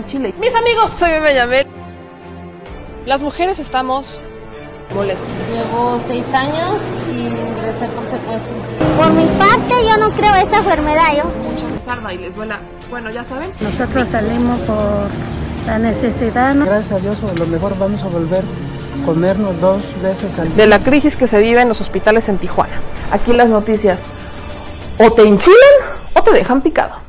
al Chile. Mis amigos, soy Benjamín. Las mujeres estamos molestas. Llevo seis años y ingresé por secuestro. Por mi parte, yo no creo esa enfermedad. Yo. Mucha les y les duela. Bueno, ya saben. Nosotros salimos por la necesidad. ¿no? Gracias a Dios, a lo mejor vamos a volver a comernos dos veces al día. De la crisis que se vive en los hospitales en Tijuana. Aquí las noticias o te enchilan o te dejan picado.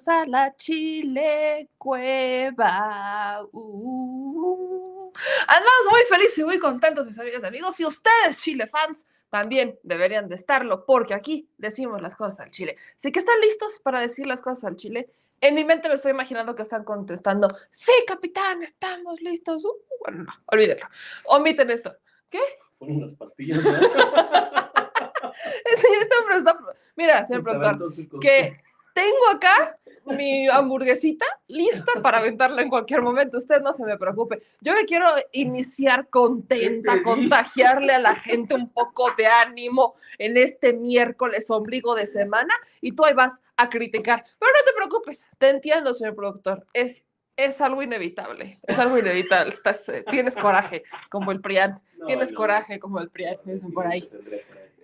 Bienvenidos a la Chile Cueva. Uh. Andamos muy felices y muy contentos, mis amigas y amigos. Y ustedes, Chile fans, también deberían de estarlo, porque aquí decimos las cosas al Chile. Así que están listos para decir las cosas al Chile. En mi mente me estoy imaginando que están contestando, sí, capitán, estamos listos. Uh, bueno, no, olvídenlo. Omiten esto. ¿Qué? Fueron las pastillas. ¿no? Mira, señor productor, que tengo acá mi hamburguesita lista para aventarla en cualquier momento. Usted no se me preocupe. Yo me quiero iniciar contenta, contagiarle a la gente un poco de ánimo en este miércoles ombligo de semana y tú ahí vas a criticar. Pero no te preocupes, te entiendo, señor productor. Es es algo inevitable, es algo inevitable. Estás, eh, tienes coraje como el Prián, tienes coraje como el Prián, dicen por ahí.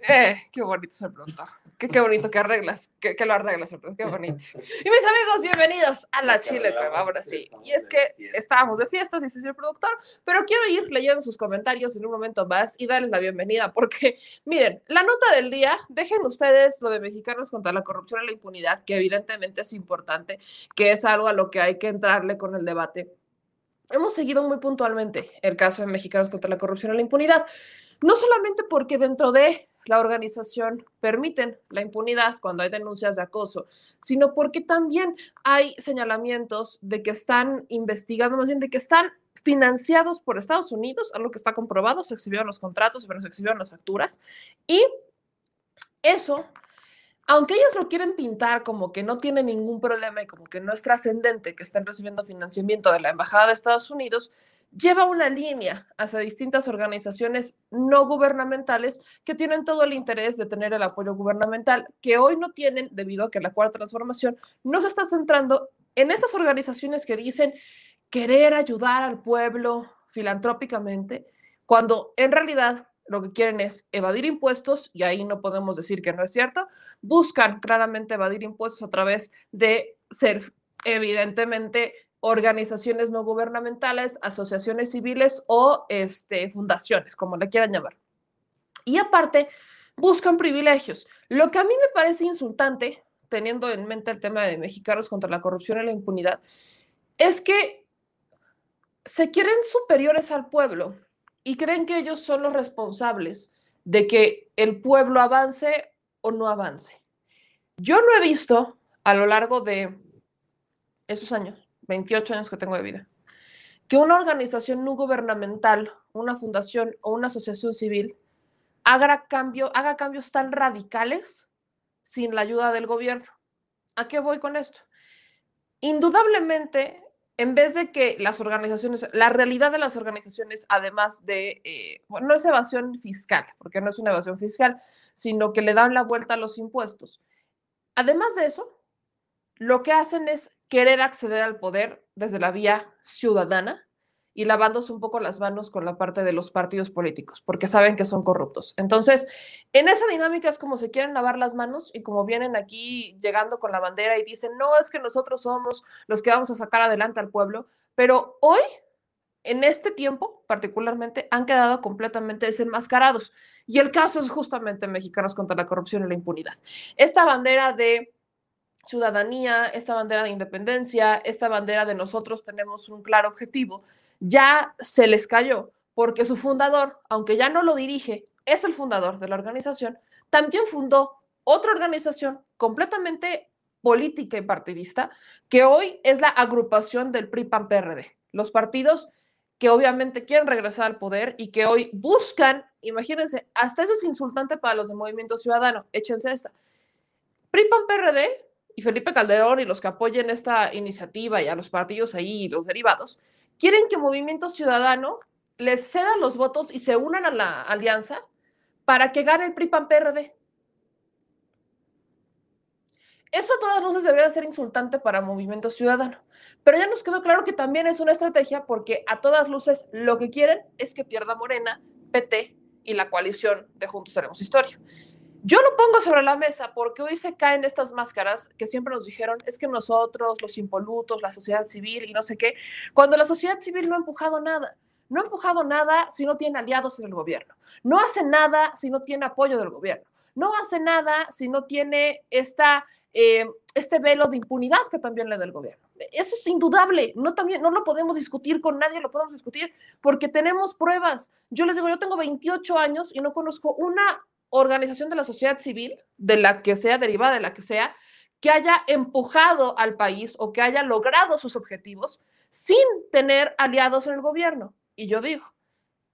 Eh, qué bonito es el productor. Qué, qué bonito que arreglas, que, que lo arreglas, el qué bonito. Y mis amigos, bienvenidos a la Chile Cueva, ahora sí. Y es que estábamos de fiestas, dice el productor, pero quiero ir leyendo sus comentarios en un momento más y darles la bienvenida, porque miren, la nota del día, dejen ustedes lo de mexicanos contra la corrupción y la impunidad, que evidentemente es importante, que es algo a lo que hay que entrarle con el debate. Hemos seguido muy puntualmente el caso de mexicanos contra la corrupción y la impunidad, no solamente porque dentro de la organización permiten la impunidad cuando hay denuncias de acoso, sino porque también hay señalamientos de que están investigando, más bien de que están financiados por Estados Unidos, algo que está comprobado, se exhibieron los contratos, pero se exhibieron las facturas, y eso, aunque ellos lo quieren pintar como que no tiene ningún problema y como que no es trascendente que estén recibiendo financiamiento de la Embajada de Estados Unidos, lleva una línea hacia distintas organizaciones no gubernamentales que tienen todo el interés de tener el apoyo gubernamental, que hoy no tienen debido a que la cuarta transformación no se está centrando en esas organizaciones que dicen querer ayudar al pueblo filantrópicamente, cuando en realidad lo que quieren es evadir impuestos, y ahí no podemos decir que no es cierto, buscan claramente evadir impuestos a través de ser evidentemente organizaciones no gubernamentales, asociaciones civiles o este, fundaciones, como le quieran llamar. Y aparte, buscan privilegios. Lo que a mí me parece insultante, teniendo en mente el tema de mexicanos contra la corrupción y la impunidad, es que se quieren superiores al pueblo y creen que ellos son los responsables de que el pueblo avance o no avance. Yo no he visto a lo largo de esos años 28 años que tengo de vida, que una organización no gubernamental, una fundación o una asociación civil haga, cambio, haga cambios tan radicales sin la ayuda del gobierno. ¿A qué voy con esto? Indudablemente, en vez de que las organizaciones, la realidad de las organizaciones, además de, eh, bueno, no es evasión fiscal, porque no es una evasión fiscal, sino que le dan la vuelta a los impuestos. Además de eso, lo que hacen es querer acceder al poder desde la vía ciudadana y lavándose un poco las manos con la parte de los partidos políticos, porque saben que son corruptos. Entonces, en esa dinámica es como se quieren lavar las manos y como vienen aquí llegando con la bandera y dicen, no, es que nosotros somos los que vamos a sacar adelante al pueblo, pero hoy, en este tiempo particularmente, han quedado completamente desenmascarados. Y el caso es justamente Mexicanos contra la corrupción y la impunidad. Esta bandera de ciudadanía, esta bandera de independencia, esta bandera de nosotros tenemos un claro objetivo, ya se les cayó porque su fundador, aunque ya no lo dirige, es el fundador de la organización, también fundó otra organización completamente política y partidista, que hoy es la agrupación del PRI-PAN-PRD. Los partidos que obviamente quieren regresar al poder y que hoy buscan, imagínense, hasta eso es insultante para los de Movimiento Ciudadano, échense esta. PRI-PAN-PRD y Felipe Calderón y los que apoyen esta iniciativa y a los partidos ahí y los derivados, quieren que Movimiento Ciudadano les ceda los votos y se unan a la alianza para que gane el PRI-PAN-PRD. Eso a todas luces debería ser insultante para Movimiento Ciudadano. Pero ya nos quedó claro que también es una estrategia porque a todas luces lo que quieren es que pierda Morena, PT y la coalición de Juntos Haremos Historia. Yo lo pongo sobre la mesa porque hoy se caen estas máscaras que siempre nos dijeron, es que nosotros, los impolutos, la sociedad civil y no sé qué, cuando la sociedad civil no ha empujado nada. No ha empujado nada si no tiene aliados en el gobierno. No hace nada si no tiene apoyo del gobierno. No hace nada si no tiene esta eh, este velo de impunidad que también le da el gobierno. Eso es indudable, no, también, no lo podemos discutir con nadie, lo podemos discutir porque tenemos pruebas. Yo les digo, yo tengo 28 años y no conozco una organización de la sociedad civil, de la que sea, derivada de la que sea, que haya empujado al país o que haya logrado sus objetivos sin tener aliados en el gobierno. Y yo digo,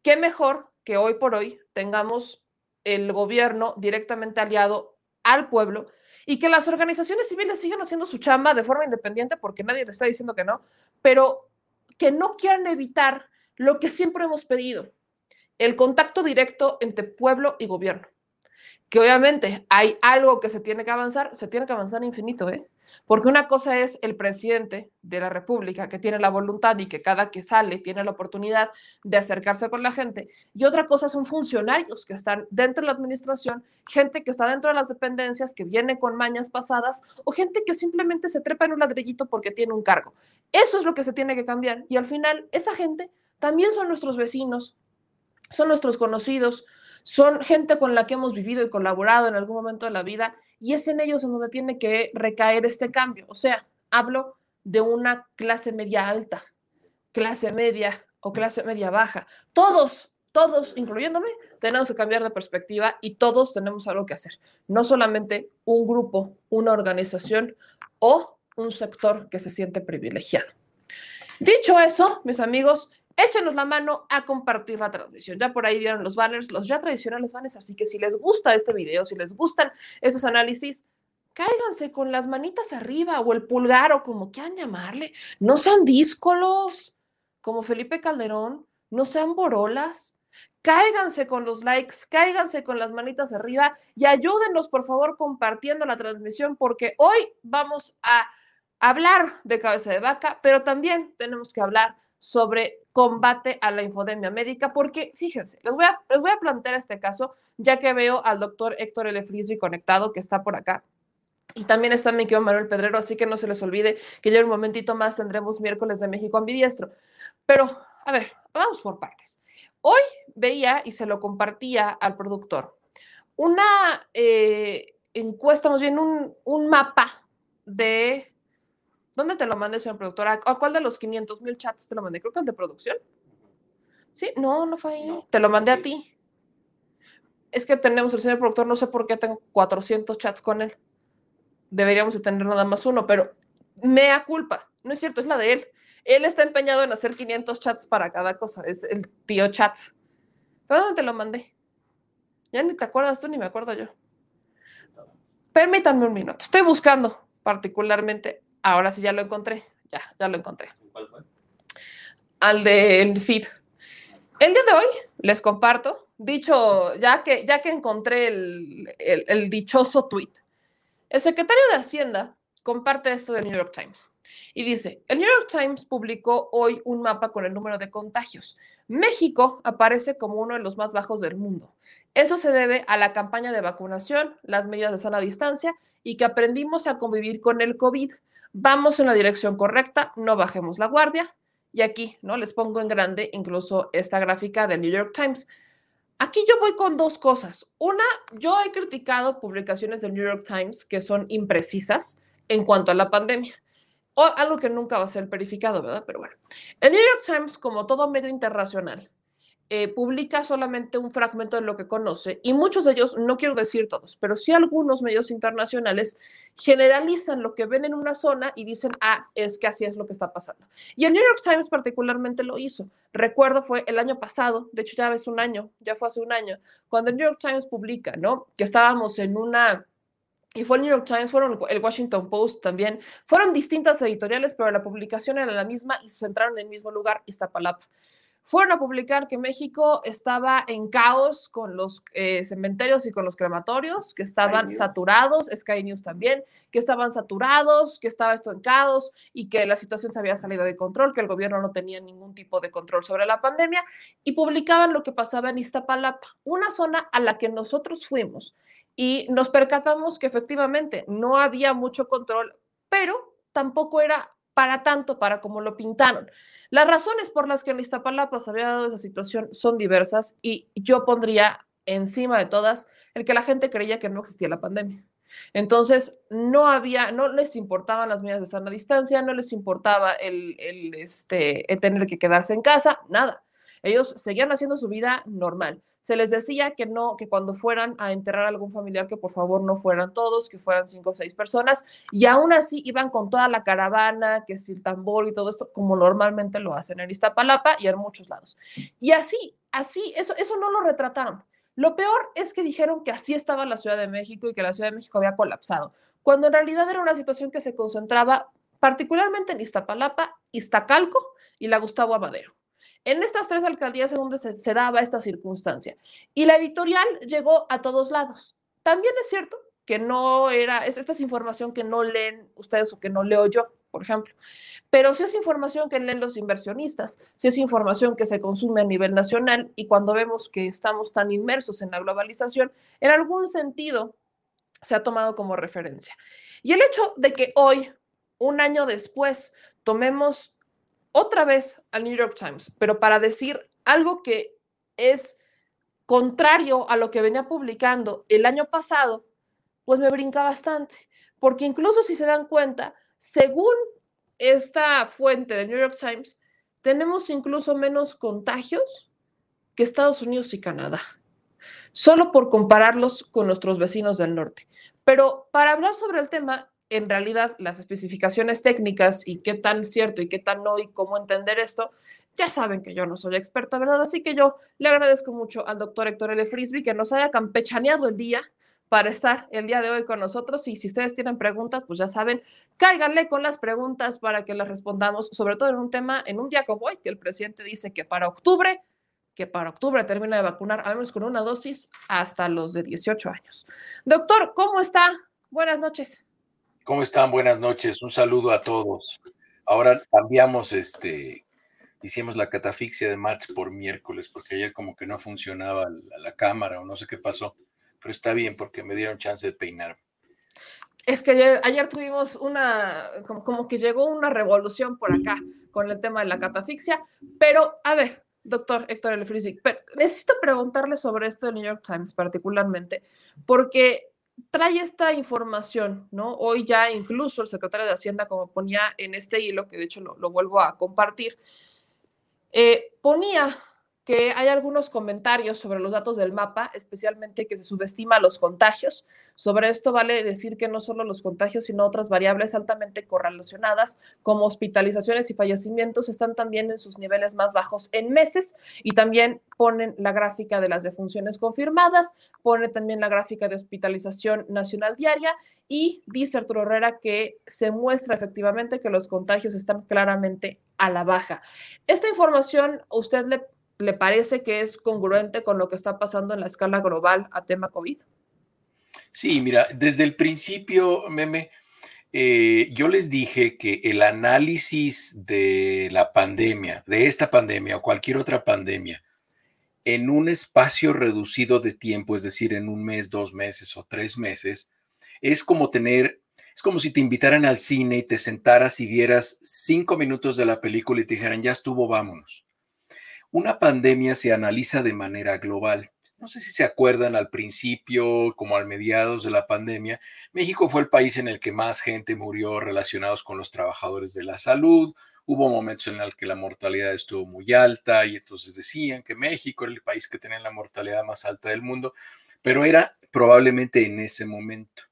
qué mejor que hoy por hoy tengamos el gobierno directamente aliado al pueblo y que las organizaciones civiles sigan haciendo su chamba de forma independiente porque nadie le está diciendo que no, pero que no quieran evitar lo que siempre hemos pedido, el contacto directo entre pueblo y gobierno. Que obviamente hay algo que se tiene que avanzar, se tiene que avanzar infinito, ¿eh? Porque una cosa es el presidente de la República que tiene la voluntad y que cada que sale tiene la oportunidad de acercarse con la gente. Y otra cosa son funcionarios que están dentro de la administración, gente que está dentro de las dependencias, que viene con mañas pasadas o gente que simplemente se trepa en un ladrillito porque tiene un cargo. Eso es lo que se tiene que cambiar. Y al final, esa gente también son nuestros vecinos, son nuestros conocidos, son gente con la que hemos vivido y colaborado en algún momento de la vida y es en ellos en donde tiene que recaer este cambio. O sea, hablo de una clase media alta, clase media o clase media baja. Todos, todos, incluyéndome, tenemos que cambiar de perspectiva y todos tenemos algo que hacer. No solamente un grupo, una organización o un sector que se siente privilegiado. Dicho eso, mis amigos, échenos la mano a compartir la transmisión. Ya por ahí vieron los banners, los ya tradicionales banners, así que si les gusta este video, si les gustan esos análisis, cáiganse con las manitas arriba o el pulgar o como quieran llamarle. No sean díscolos, como Felipe Calderón, no sean borolas. Cáiganse con los likes, cáiganse con las manitas arriba y ayúdenos, por favor, compartiendo la transmisión, porque hoy vamos a hablar de cabeza de vaca, pero también tenemos que hablar sobre combate a la infodemia médica, porque fíjense, les voy a, les voy a plantear este caso, ya que veo al doctor Héctor L. Frisby conectado, que está por acá. Y también está mi querido Manuel Pedrero, así que no se les olvide que ya un momentito más tendremos miércoles de México ambidiestro. Pero, a ver, vamos por partes. Hoy veía y se lo compartía al productor una eh, encuesta, más bien un, un mapa de ¿Dónde te lo mandé, señor productor? ¿A cuál de los 500 mil chats te lo mandé? Creo que el de producción. Sí, no, no fue ahí. te lo mandé a ti. Es que tenemos el señor productor, no sé por qué tengo 400 chats con él. Deberíamos de tener nada más uno, pero mea culpa. No es cierto, es la de él. Él está empeñado en hacer 500 chats para cada cosa. Es el tío chats. ¿Pero dónde te lo mandé? Ya ni te acuerdas tú ni me acuerdo yo. Permítanme un minuto. Estoy buscando particularmente Ahora sí ya lo encontré. Ya, ya lo encontré. ¿Cuál fue? Al del feed. El día de hoy les comparto, dicho, ya que, ya que encontré el, el dichoso tweet, el secretario de Hacienda comparte esto del New York Times. Y dice, el New York Times publicó hoy un mapa con el número de contagios. México aparece como uno de los más bajos del mundo. Eso se debe a la campaña de vacunación, las medidas de sana distancia y que aprendimos a convivir con el COVID vamos en la dirección correcta, no bajemos la guardia. Y aquí, ¿no? Les pongo en grande incluso esta gráfica del New York Times. Aquí yo voy con dos cosas. Una, yo he criticado publicaciones del New York Times que son imprecisas en cuanto a la pandemia. O algo que nunca va a ser verificado, ¿verdad? Pero bueno, el New York Times, como todo medio internacional, eh, publica solamente un fragmento de lo que conoce y muchos de ellos, no quiero decir todos, pero sí algunos medios internacionales generalizan lo que ven en una zona y dicen, ah, es que así es lo que está pasando. Y el New York Times particularmente lo hizo. Recuerdo fue el año pasado, de hecho ya es un año, ya fue hace un año, cuando el New York Times publica, ¿no? Que estábamos en una y fue el New York Times, fueron el Washington Post también, fueron distintas editoriales, pero la publicación era la misma y se centraron en el mismo lugar, Iztapalapa fueron a publicar que México estaba en caos con los eh, cementerios y con los crematorios, que estaban saturados, Sky News también, que estaban saturados, que estaba esto en caos y que la situación se había salido de control, que el gobierno no tenía ningún tipo de control sobre la pandemia y publicaban lo que pasaba en Iztapalapa, una zona a la que nosotros fuimos y nos percatamos que efectivamente no había mucho control, pero tampoco era para tanto, para como lo pintaron. Las razones por las que en Iztapalapa se había dado esa situación son diversas y yo pondría encima de todas el que la gente creía que no existía la pandemia. Entonces, no había, no les importaban las medidas de sana distancia, no les importaba el, el, este, el tener que quedarse en casa, nada. Ellos seguían haciendo su vida normal. Se les decía que no, que cuando fueran a enterrar a algún familiar, que por favor no fueran todos, que fueran cinco o seis personas, y aún así iban con toda la caravana, que es el tambor y todo esto, como normalmente lo hacen en Iztapalapa y en muchos lados. Y así, así, eso, eso no lo retrataron. Lo peor es que dijeron que así estaba la Ciudad de México y que la Ciudad de México había colapsado, cuando en realidad era una situación que se concentraba particularmente en Iztapalapa, Iztacalco y la Gustavo Amadero. En estas tres alcaldías es donde se, daba esta circunstancia. Y la editorial llegó a todos lados. También es cierto que no era, es esta es información que no leen ustedes o que no leo yo, por ejemplo. Pero sí es información que leen los inversionistas, sí es información que se consume a nivel nacional y cuando vemos que estamos tan inmersos en la globalización, en algún sentido se ha tomado como referencia. Y el hecho de que hoy, un año después, tomemos otra vez al New York Times, pero para decir algo que es contrario a lo que venía publicando el año pasado, pues me brinca bastante, porque incluso si se dan cuenta, según esta fuente del New York Times, tenemos incluso menos contagios que Estados Unidos y Canadá, solo por compararlos con nuestros vecinos del norte. Pero para hablar sobre el tema, en realidad las especificaciones técnicas y qué tan cierto y qué tan no y cómo entender esto, ya saben que yo no soy experta, ¿verdad? Así que yo le agradezco mucho al doctor Héctor L. Frisby que nos haya campechaneado el día para estar el día de hoy con nosotros. Y si ustedes tienen preguntas, pues ya saben, cáiganle con las preguntas para que las respondamos, sobre todo en un tema, en un día como hoy, que el presidente dice que para octubre, que para octubre termina de vacunar al menos con una dosis hasta los de 18 años. Doctor, ¿cómo está? Buenas noches. ¿Cómo están? Buenas noches. Un saludo a todos. Ahora cambiamos este, hicimos la catafixia de martes por miércoles, porque ayer como que no funcionaba la, cámara o no sé qué pasó, pero está bien porque me dieron chance de peinar. Es que ayer, tuvimos una, como, que llegó una revolución por acá con el tema de la catafixia, pero a ver, doctor Héctor Elefrisi, necesito preguntarle sobre esto del New York Times particularmente, porque trae esta información, ¿no? Hoy ya incluso el secretario de Hacienda, como ponía en este hilo, que de hecho lo, lo vuelvo a compartir, eh, ponía que hay algunos comentarios sobre los datos del mapa, especialmente que se subestima los contagios. Sobre esto vale decir que no solo los contagios, sino otras variables altamente correlacionadas, como hospitalizaciones y fallecimientos, están también en sus niveles más bajos en meses y también ponen la gráfica de las defunciones confirmadas, pone también la gráfica de hospitalización nacional diaria y dice Arturo Herrera que se muestra efectivamente que los contagios están claramente a la baja. Esta información, usted le ¿Le parece que es congruente con lo que está pasando en la escala global a tema COVID? Sí, mira, desde el principio, Meme, eh, yo les dije que el análisis de la pandemia, de esta pandemia o cualquier otra pandemia, en un espacio reducido de tiempo, es decir, en un mes, dos meses o tres meses, es como tener, es como si te invitaran al cine y te sentaras y vieras cinco minutos de la película y te dijeran, ya estuvo, vámonos. Una pandemia se analiza de manera global. No sé si se acuerdan al principio, como al mediados de la pandemia, México fue el país en el que más gente murió relacionados con los trabajadores de la salud. Hubo momentos en los que la mortalidad estuvo muy alta y entonces decían que México era el país que tenía la mortalidad más alta del mundo, pero era probablemente en ese momento.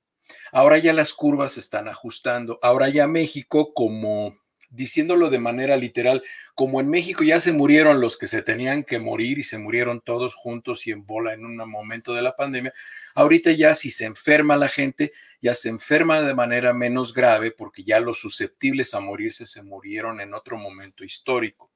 Ahora ya las curvas se están ajustando. Ahora ya México como diciéndolo de manera literal, como en México ya se murieron los que se tenían que morir y se murieron todos juntos y en bola en un momento de la pandemia, ahorita ya si se enferma la gente, ya se enferma de manera menos grave porque ya los susceptibles a morirse se murieron en otro momento histórico.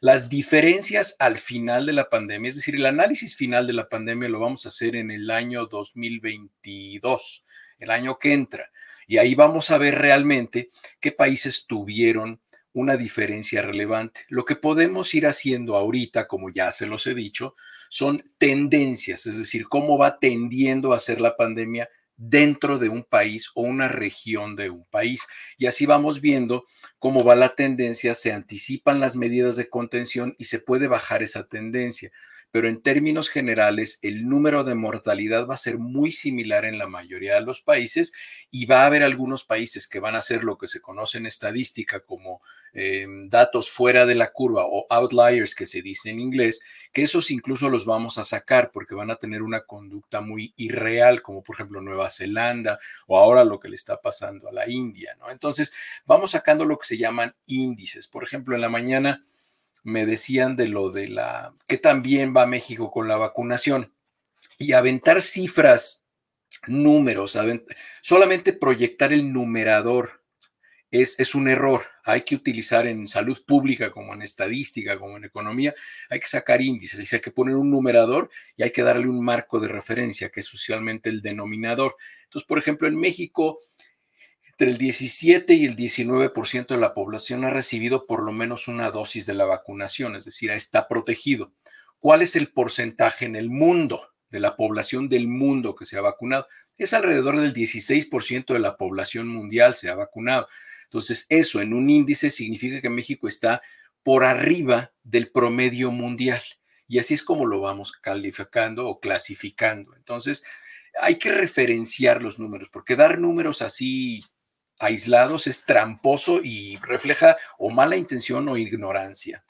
Las diferencias al final de la pandemia, es decir, el análisis final de la pandemia lo vamos a hacer en el año 2022, el año que entra. Y ahí vamos a ver realmente qué países tuvieron una diferencia relevante. Lo que podemos ir haciendo ahorita, como ya se los he dicho, son tendencias, es decir, cómo va tendiendo a ser la pandemia dentro de un país o una región de un país. Y así vamos viendo cómo va la tendencia, se anticipan las medidas de contención y se puede bajar esa tendencia pero en términos generales el número de mortalidad va a ser muy similar en la mayoría de los países y va a haber algunos países que van a ser lo que se conoce en estadística como em, datos fuera de la curva o outliers que se dice en inglés, que esos incluso los vamos a sacar porque van a tener una conducta muy irreal, como por ejemplo Nueva Zelanda o ahora lo que le está pasando a la India, ¿no? Entonces, vamos sacando lo que se llaman índices. Por ejemplo, en la mañana me decían de lo de la, que también va México con la vacunación. Y aventar cifras, números, solamente proyectar el numerador es, es, un error. Hay que utilizar en salud pública, como en estadística, como en economía, hay que sacar índices, hay que poner un numerador y hay que darle un marco de referencia, que es socialmente el denominador. Entonces, por ejemplo, en México entre el 17 y el 19% de la población ha recibido por lo menos una dosis de la vacunación, es decir, está protegido. ¿Cuál es el porcentaje en el mundo de la población del mundo que se ha vacunado? Es alrededor del 16% de la población mundial se ha vacunado. Entonces, eso en un índice significa que México está por arriba del promedio mundial. Y así es como lo vamos calificando o clasificando. Entonces, hay que referenciar los números, porque dar números así aislados es tramposo y refleja o mala intención o ignorancia.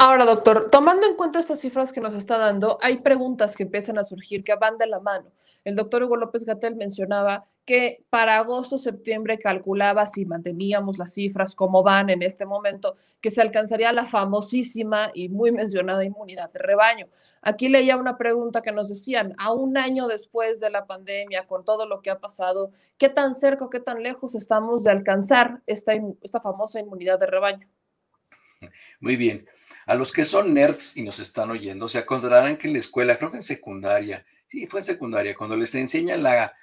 Ahora, doctor, tomando en cuenta estas cifras que nos está dando, hay preguntas que empiezan a surgir que van de la mano. El doctor Hugo López Gatel mencionaba que para agosto, septiembre calculaba, si manteníamos las cifras como van en este momento, que se alcanzaría la famosísima y muy mencionada inmunidad de rebaño. Aquí leía una pregunta que nos decían, a un año después de la pandemia, con todo lo que ha pasado, ¿qué tan cerca o qué tan lejos estamos de alcanzar esta, esta famosa inmunidad de rebaño? Muy bien. A los que son nerds y nos están oyendo, se acordarán que en la escuela, creo que en secundaria, sí, fue en secundaria, cuando les enseñan la,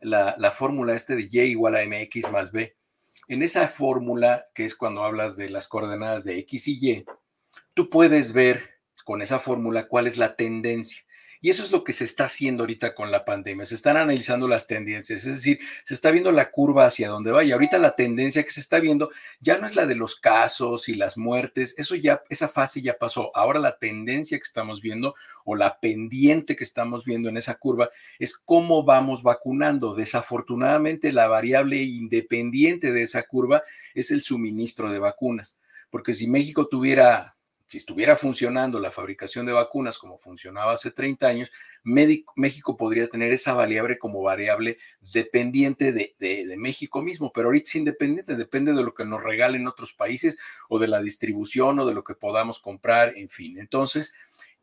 la, la fórmula este de y igual a mx más b, en esa fórmula, que es cuando hablas de las coordenadas de x y y, tú puedes ver con esa fórmula cuál es la tendencia. Y eso es lo que se está haciendo ahorita con la pandemia. Se están analizando las tendencias, es decir, se está viendo la curva hacia dónde va. Y ahorita la tendencia que se está viendo ya no es la de los casos y las muertes. Eso ya, esa fase ya pasó. Ahora la tendencia que estamos viendo o la pendiente que estamos viendo en esa curva es cómo vamos vacunando. Desafortunadamente, la variable independiente de esa curva es el suministro de vacunas. Porque si México tuviera si estuviera funcionando la fabricación de vacunas como funcionaba hace 30 años, México podría tener esa variable como variable dependiente de, México mismo, pero ahorita es independiente, depende de lo que nos regalen otros países o de la distribución o de lo que podamos comprar, en fin. Entonces,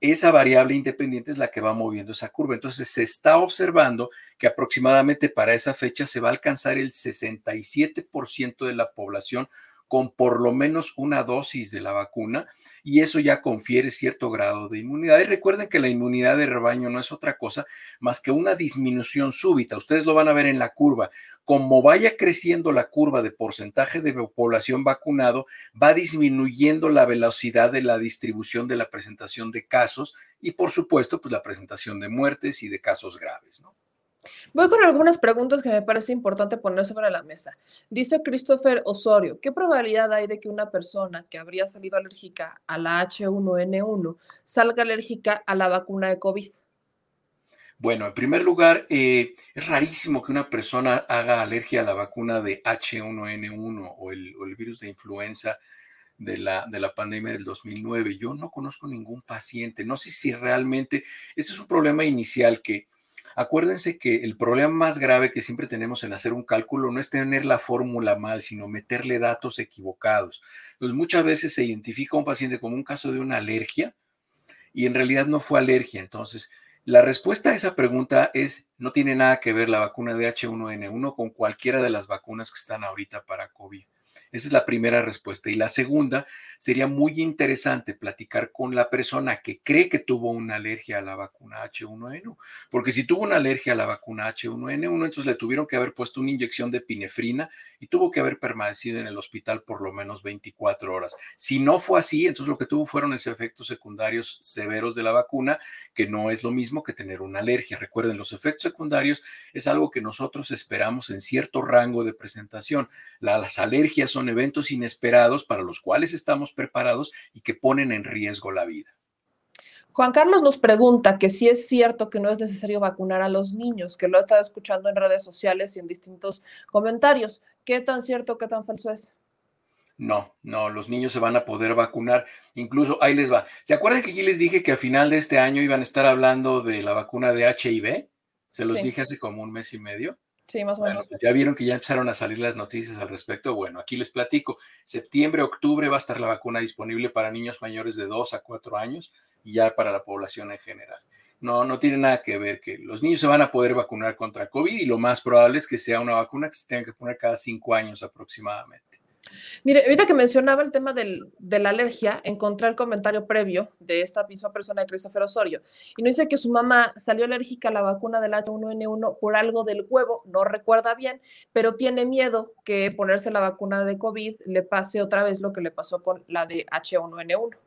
esa variable independiente es la que va moviendo esa curva. Entonces, se está observando que aproximadamente para esa fecha se va a alcanzar el 67% de la población con por lo menos una dosis de la vacuna y eso ya confiere cierto grado de inmunidad. Y recuerden que la inmunidad de rebaño no es otra cosa más que una disminución súbita. Ustedes lo van a ver en la curva. Como vaya creciendo la curva de porcentaje de población vacunado, va disminuyendo la velocidad de la distribución de la presentación de casos y por supuesto, pues la presentación de muertes y de casos graves, ¿no? Voy con algunas preguntas que me parece importante poner sobre la mesa. Dice Christopher Osorio, ¿qué probabilidad hay de que una persona que habría salido alérgica a la H1N1 salga alérgica a la vacuna de COVID? Bueno, en primer lugar, eh, es rarísimo que una persona haga alergia a la vacuna de H1N1 o el, virus de influenza de la, de la pandemia del 2009. Yo no conozco ningún paciente. No sé si realmente ese es un problema inicial que Acuérdense que el problema más grave que siempre tenemos en hacer un cálculo no es tener la fórmula mal, sino meterle datos equivocados. Entonces, muchas veces se identifica a un paciente como un caso de una alergia y en realidad no fue alergia. Entonces, la respuesta a esa pregunta es, no tiene nada que ver la vacuna de H1N1 con cualquiera de las vacunas que están ahorita para COVID. Esa es la primera respuesta. Y la segunda, sería muy interesante platicar con la persona que cree que tuvo una alergia a la vacuna H1N1, porque si tuvo una alergia a la vacuna H1N1, entonces le tuvieron que haber puesto una inyección de pinefrina y tuvo que haber permanecido en el hospital por lo menos 24 horas. Si no fue así, entonces lo que tuvo fueron esos efectos secundarios severos de la vacuna, que no es lo mismo que tener una alergia. Recuerden, los efectos secundarios es algo que nosotros esperamos en cierto rango de presentación. las alergias son eventos inesperados para los cuales estamos preparados y que ponen en riesgo la vida. Juan Carlos nos pregunta que si es cierto que no es necesario vacunar a los niños, que lo ha estado escuchando en redes sociales y en distintos comentarios. ¿Qué tan cierto, qué tan falso es? No, no, los niños se van a poder vacunar. Incluso ahí les va. ¿Se acuerdan que aquí les dije que a final de este año iban a estar hablando de la vacuna de HIV? Se los dije hace como un mes y medio. Sí, más o menos. Pues ya vieron que ya empezaron a salir las noticias al respecto. Bueno, aquí les platico. Septiembre, octubre va a estar la vacuna disponible para niños mayores de 2 a 4 años y ya para la población en general. No, no tiene nada que ver que los niños se van a poder vacunar contra COVID y lo más probable es que sea una vacuna que se tenga que poner cada 5 años aproximadamente. Mire, ahorita que mencionaba el tema del, de la alergia, encontré el comentario previo de esta misma persona de Christopher Osorio y nos dice que su mamá salió alérgica a la vacuna del H1N1 por algo del huevo, no recuerda bien, pero tiene miedo que ponerse la vacuna de COVID le pase otra vez lo que le pasó con la de H1N1.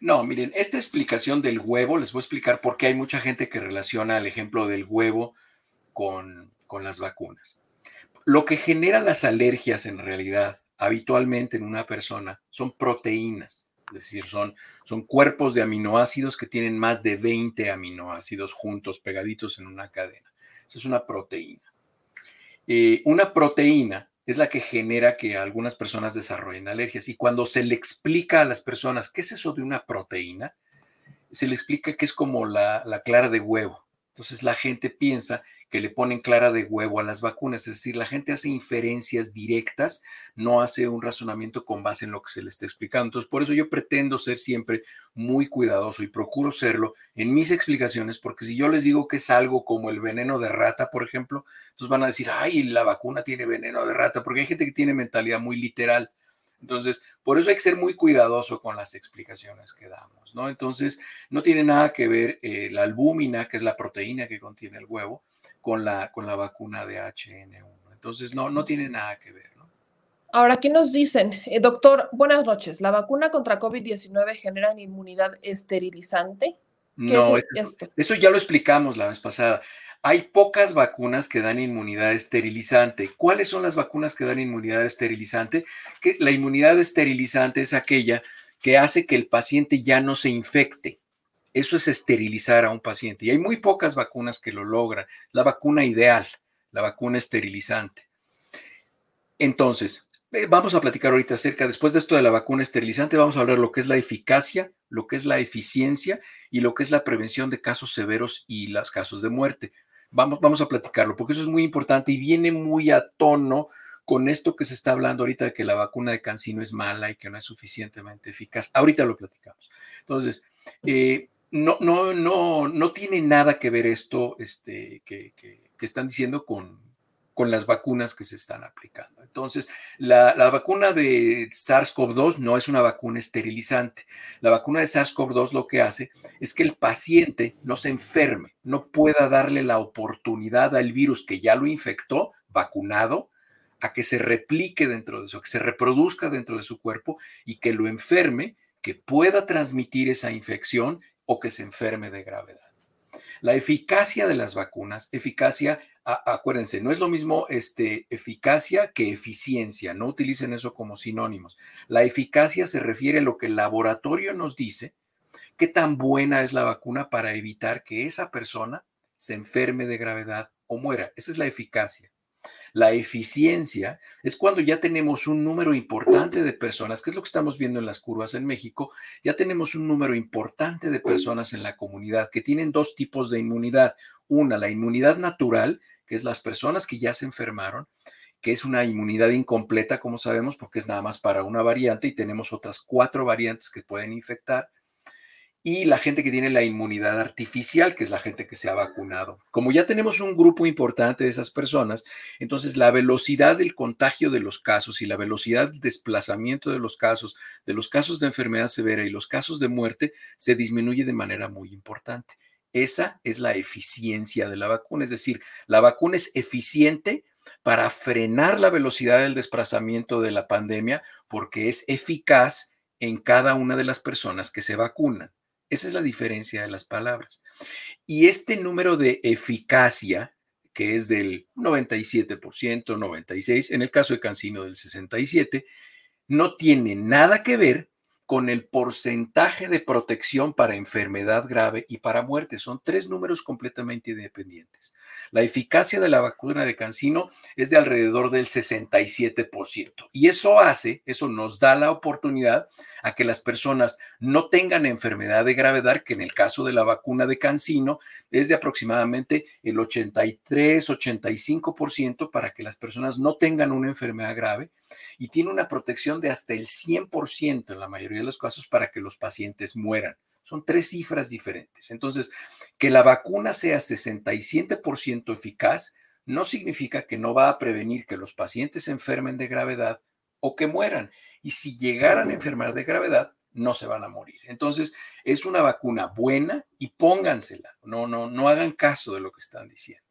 No, miren, esta explicación del huevo, les voy a explicar por qué hay mucha gente que relaciona el ejemplo del huevo con, con las vacunas. Lo que genera las alergias en realidad habitualmente en una persona son proteínas, es decir, son, son cuerpos de aminoácidos que tienen más de 20 aminoácidos juntos, pegaditos en una cadena. Esa es una proteína. Eh, una proteína es la que genera que algunas personas desarrollen alergias. Y cuando se le explica a las personas qué es eso de una proteína, se le explica que es como la, la clara de huevo. Entonces la gente piensa que le ponen clara de huevo a las vacunas, es decir, la gente hace inferencias directas, no hace un razonamiento con base en lo que se le está explicando. Entonces, por eso yo pretendo ser siempre muy cuidadoso y procuro serlo en mis explicaciones, porque si yo les digo que es algo como el veneno de rata, por ejemplo, entonces van a decir, ay, la vacuna tiene veneno de rata, porque hay gente que tiene mentalidad muy literal. Entonces, por eso hay que ser muy cuidadoso con las explicaciones que damos, ¿no? Entonces, no tiene nada que ver eh, la albúmina, que es la proteína que contiene el huevo, con la, con la vacuna de HN1. Entonces, no, no tiene nada que ver, ¿no? Ahora, aquí nos dicen, eh, doctor, buenas noches, ¿la vacuna contra COVID-19 genera inmunidad esterilizante? No, eso ya lo explicamos la vez pasada. Hay pocas vacunas que dan inmunidad esterilizante. ¿Cuáles son las vacunas que dan inmunidad esterilizante? Que la inmunidad esterilizante es aquella que hace que el paciente ya no se infecte. Eso es esterilizar a un paciente. Y hay muy pocas vacunas que lo logran. La vacuna ideal, la vacuna esterilizante. Entonces, vamos a platicar ahorita acerca, después de esto de la vacuna esterilizante, vamos a hablar lo que es la eficacia, lo que es la eficiencia y lo que es la prevención de casos severos y los casos de muerte. Vamos, vamos a platicarlo, porque eso es muy importante y viene muy a tono con esto que se está hablando ahorita de que la vacuna de Cancino es mala y que no es suficientemente eficaz. Ahorita lo platicamos. Entonces, eh, no, no, no, no tiene nada que ver esto este, que, que, que están diciendo con, con las vacunas que se están aplicando. Entonces, la, vacuna de SARS-CoV-2 no es una vacuna esterilizante. La vacuna de SARS-CoV-2 lo que hace es que el paciente no se enferme, no pueda darle la oportunidad al virus que ya lo infectó, vacunado, a que se replique dentro de eso, que se reproduzca dentro de su cuerpo y que lo enferme, que pueda transmitir esa infección o que se enferme de gravedad. La eficacia de las vacunas, eficacia, acuérdense, no es lo mismo este, eficacia que eficiencia, no utilicen eso como sinónimos. La eficacia se refiere a lo que el laboratorio nos dice, qué tan buena es la vacuna para evitar que esa persona se enferme de gravedad o muera. Esa es la eficacia. La eficiencia es cuando ya tenemos un número importante de personas, que es lo que estamos viendo en las curvas en México, ya tenemos un número importante de personas en la comunidad que tienen dos tipos de inmunidad. Una, la inmunidad natural, que es las personas que ya se enfermaron, que es una inmunidad incompleta, como sabemos, porque es nada más para una variante y tenemos otras cuatro variantes que pueden infectar y la gente que tiene la inmunidad artificial, que es la gente que se ha vacunado. Como ya tenemos un grupo importante de esas personas, entonces la velocidad del contagio de los casos y la velocidad del desplazamiento de los casos, de los casos de enfermedad severa y los casos de muerte, se disminuye de manera muy importante. Esa es la eficiencia de la vacuna, es decir, la vacuna es eficiente para frenar la velocidad del desplazamiento de la pandemia porque es eficaz en cada una de las personas que se vacunan. Esa es la diferencia de las palabras. Y este número de eficacia, que es del 97%, 96%, en el caso de Cancino del 67%, no tiene nada que ver con el porcentaje de protección para enfermedad grave y para muerte. Son tres números completamente independientes. La eficacia de la vacuna de Cancino es de alrededor del 67%. Y eso hace, eso nos da la oportunidad a que las personas no tengan enfermedad de gravedad, que en el caso de la vacuna de Cancino es de aproximadamente el 83-85% para que las personas no tengan una enfermedad grave y tiene una protección de hasta el 100% en la mayoría de los casos para que los pacientes mueran. Son tres cifras diferentes. Entonces, que la vacuna sea 67% eficaz no significa que no va a prevenir que los pacientes se enfermen de gravedad o que mueran. Y si llegaran a enfermar de gravedad, no se van a morir. Entonces, es una vacuna buena y póngansela. No, no, no hagan caso de lo que están diciendo.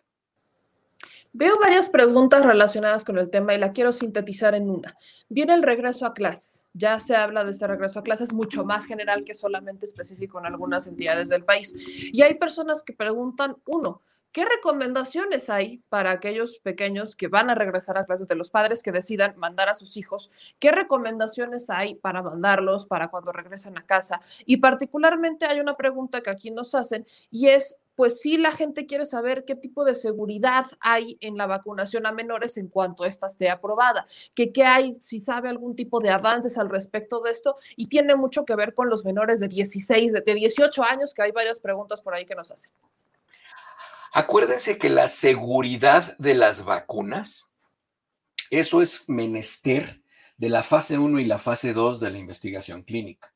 Veo varias preguntas relacionadas con el tema y la quiero sintetizar en una. Viene el regreso a clases. Ya se habla de este regreso a clases mucho más general que solamente específico en algunas entidades del país. Y hay personas que preguntan, uno, ¿qué recomendaciones hay para aquellos pequeños que van a regresar a clases de los padres que decidan mandar a sus hijos? ¿Qué recomendaciones hay para mandarlos, para cuando regresen a casa? Y particularmente hay una pregunta que aquí nos hacen y es, pues sí la gente quiere saber qué tipo de seguridad hay en la vacunación a menores en cuanto esta esté aprobada, que qué hay, si sabe algún tipo de avances al respecto de esto y tiene mucho que ver con los menores de 16, de 18 años, que hay varias preguntas por ahí que nos hacen. Acuérdense que la seguridad de las vacunas, eso es menester de la fase 1 y la fase 2 de la investigación clínica.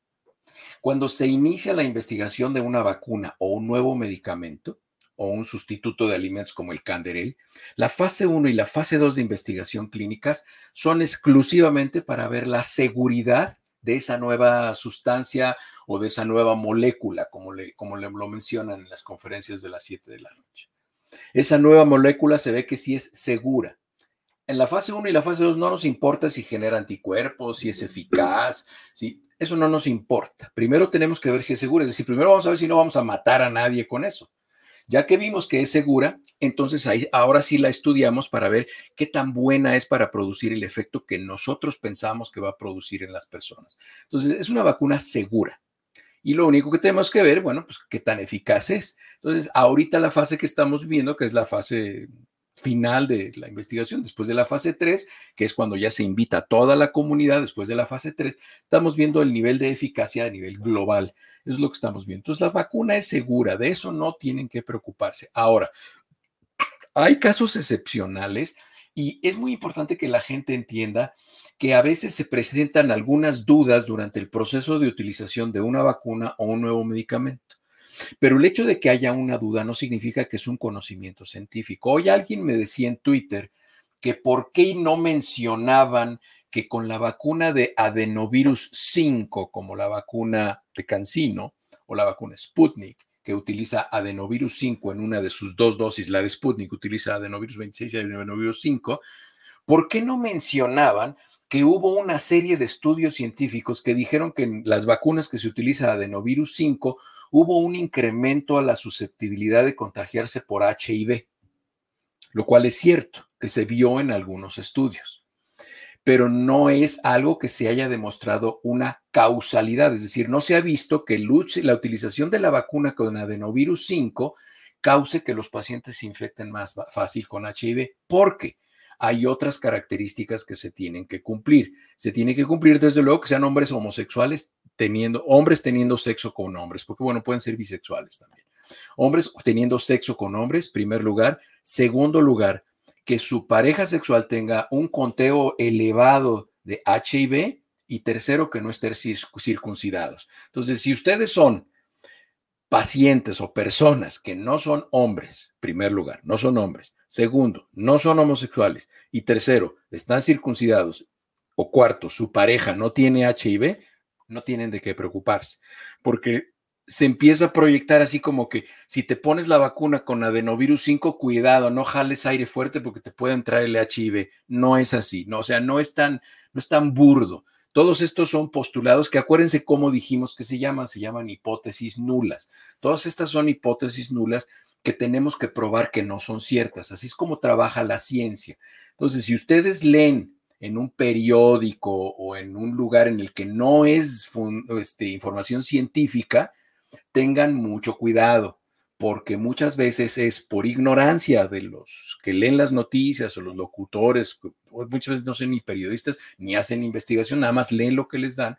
Cuando se inicia la investigación de una vacuna o un nuevo medicamento o un sustituto de alimentos como el Canderel, la fase 1 y la fase 2 de investigación clínicas son exclusivamente para ver la seguridad de esa nueva sustancia o de esa nueva molécula, como, le, como lo mencionan en las conferencias de las 7 de la noche. Esa nueva molécula se ve que sí es segura. En la fase 1 y la fase 2 no nos importa si genera anticuerpos, si es eficaz, si eso no nos importa. Primero tenemos que ver si es segura, es decir, primero vamos a ver si no vamos a matar a nadie con eso. Ya que vimos que es segura, entonces ahí, ahora sí la estudiamos para ver qué tan buena es para producir el efecto que nosotros pensamos que va a producir en las personas. Entonces, es una vacuna segura. Y lo único que tenemos que ver, bueno, pues qué tan eficaz es. Entonces, ahorita la fase que estamos viendo, que es la fase final de la investigación, después de la fase 3, que es cuando ya se invita a toda la comunidad, después de la fase 3, estamos viendo el nivel de eficacia a nivel global. Es lo que estamos viendo. Entonces, la vacuna es segura, de eso no tienen que preocuparse. Ahora, hay casos excepcionales y es muy importante que la gente entienda que a veces se presentan algunas dudas durante el proceso de utilización de una vacuna o un nuevo medicamento. Pero el hecho de que haya una duda no significa que es un conocimiento científico. Hoy alguien me decía en Twitter que por qué no mencionaban que con la vacuna de adenovirus 5, como la vacuna de Cancino o la vacuna Sputnik, que utiliza adenovirus 5 en una de sus dos dosis, la de Sputnik utiliza adenovirus 26 y adenovirus 5, ¿por qué no mencionaban que hubo una serie de estudios científicos que dijeron que en las vacunas que se utiliza adenovirus 5 hubo un incremento a la susceptibilidad de contagiarse por HIV, lo cual es cierto, que se vio en algunos estudios, pero no es algo que se haya demostrado una causalidad, es decir, no se ha visto que la utilización de la vacuna con adenovirus 5 cause que los pacientes se infecten más fácil con HIV, porque hay otras características que se tienen que cumplir. Se tiene que cumplir, desde luego, que sean hombres homosexuales hombres teniendo sexo con hombres, porque bueno, pueden ser bisexuales también. Hombres teniendo sexo con hombres, primer lugar. Segundo lugar, que su pareja sexual tenga un conteo elevado de HIV. Y tercero, que no estén circuncidados. Entonces, si ustedes son pacientes o personas que no son hombres, primer lugar, no son hombres, Segundo, no son homosexuales. Y tercero, están circuncidados. O cuarto, su pareja no tiene HIV, no tienen de qué preocuparse. Porque se empieza a proyectar así como que si te pones la vacuna con adenovirus 5, cuidado, no jales aire fuerte porque te puede entrar el HIV. No es así, no, o sea, no es tan, no es tan burdo. Todos estos son postulados que acuérdense cómo dijimos que se llaman, se llaman hipótesis nulas. Todas estas son hipótesis nulas que tenemos que probar que no son ciertas. Así es como trabaja la ciencia. Entonces, si ustedes leen en un periódico o en un lugar en el que no es este, información científica, tengan mucho cuidado, porque muchas veces es por ignorancia de los que leen las noticias o los locutores, muchas veces no son ni periodistas ni hacen investigación, nada más leen lo que les dan,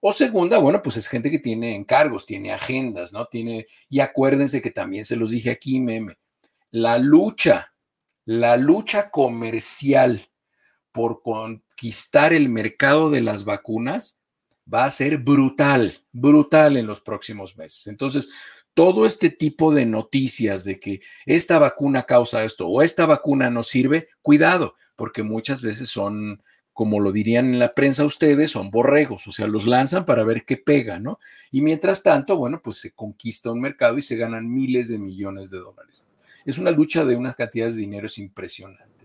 o segunda, bueno, pues es gente que tiene encargos, tiene agendas, ¿no? Tiene, y acuérdense que también se los dije aquí, meme, la lucha, la lucha comercial por conquistar el mercado de las vacunas va a ser brutal, brutal en los próximos meses. Entonces, todo este tipo de noticias de que esta vacuna causa esto o esta vacuna no sirve, cuidado, porque muchas veces son como lo dirían en la prensa ustedes, son borregos, o sea, los lanzan para ver qué pega, ¿no? Y mientras tanto, bueno, pues se conquista un mercado y se ganan miles de millones de dólares. Es una lucha de unas cantidades de dinero impresionantes.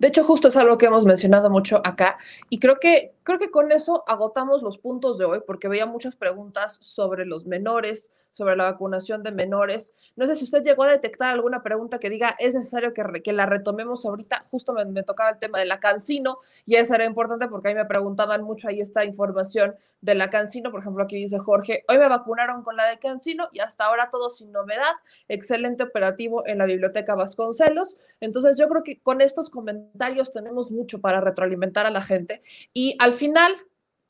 De hecho, justo es algo que hemos mencionado mucho acá y creo que creo que con eso agotamos los puntos de hoy porque veía muchas preguntas sobre los menores, sobre la vacunación de menores. No sé si usted llegó a detectar alguna pregunta que diga, es necesario que, que la retomemos ahorita. Justo me, tocaba el tema de la cancino y eso era importante porque ahí me preguntaban mucho, ahí esta información de la cancino. Por ejemplo, aquí dice Jorge, hoy me vacunaron con la de cancino y hasta ahora todo sin novedad. Excelente operativo en la biblioteca Vasconcelos. Entonces yo creo que con estos comentarios tenemos mucho para retroalimentar a la gente y al final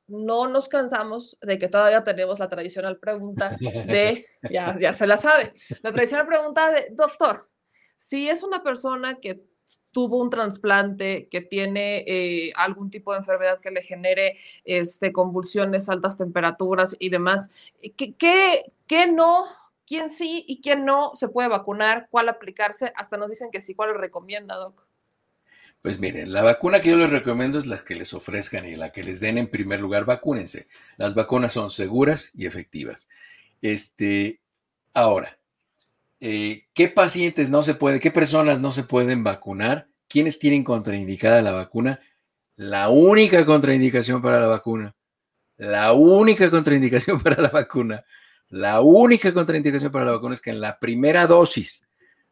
no nos cansamos de que todavía tenemos la tradicional pregunta de, ya, ya se la sabe, la tradicional pregunta de, doctor, si es una persona que tuvo un trasplante, que tiene eh, algún tipo de enfermedad que le genere este, convulsiones, altas temperaturas y demás, ¿qué, qué, qué no quién sí y quién no se puede vacunar, cuál aplicarse. Hasta nos dicen que sí, cuál recomienda, Doc. Pues miren, la vacuna que yo les recomiendo es la que les ofrezcan y la que les den en primer lugar, vacúnense. Las vacunas son seguras y efectivas. Este, ahora, eh, ¿qué pacientes no se pueden, qué personas no se pueden vacunar? ¿Quiénes tienen contraindicada la vacuna? La única contraindicación para la vacuna, la única contraindicación para la vacuna, la única contraindicación para la vacuna es que en la primera dosis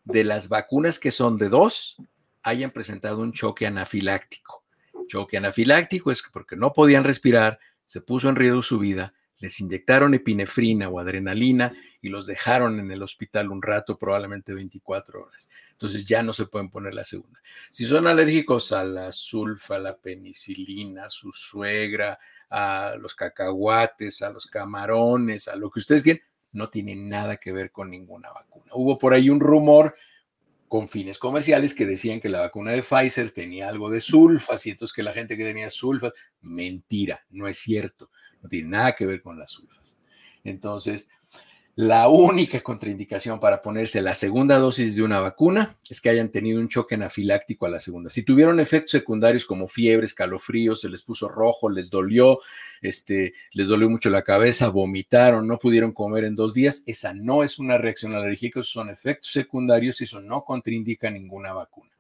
de las vacunas que son de dos, hayan presentado un choque anafiláctico. Choque anafiláctico es porque no podían respirar, se puso en riesgo su vida, les inyectaron epinefrina o adrenalina y los dejaron en el hospital un rato, probablemente 24 horas. Entonces ya no se pueden poner la segunda. Si son alérgicos a la sulfa, a la penicilina, a su suegra, a los cacahuates, a los camarones, a lo que ustedes quieran, no tiene nada que ver con ninguna vacuna. Hubo por ahí un rumor con fines comerciales que decían que la vacuna de Pfizer tenía algo de sulfas y entonces que la gente que tenía sulfas, mentira, no es cierto, no tiene nada que ver con las sulfas. Entonces, la única contraindicación para ponerse la segunda dosis de una vacuna es que hayan tenido un choque anafiláctico a la segunda. Si tuvieron efectos secundarios como fiebre, escalofríos, se les puso rojo, les dolió, este, les dolió mucho la cabeza, vomitaron, no pudieron comer en dos días, esa no es una reacción alérgica, son efectos secundarios y eso no contraindica ninguna vacuna.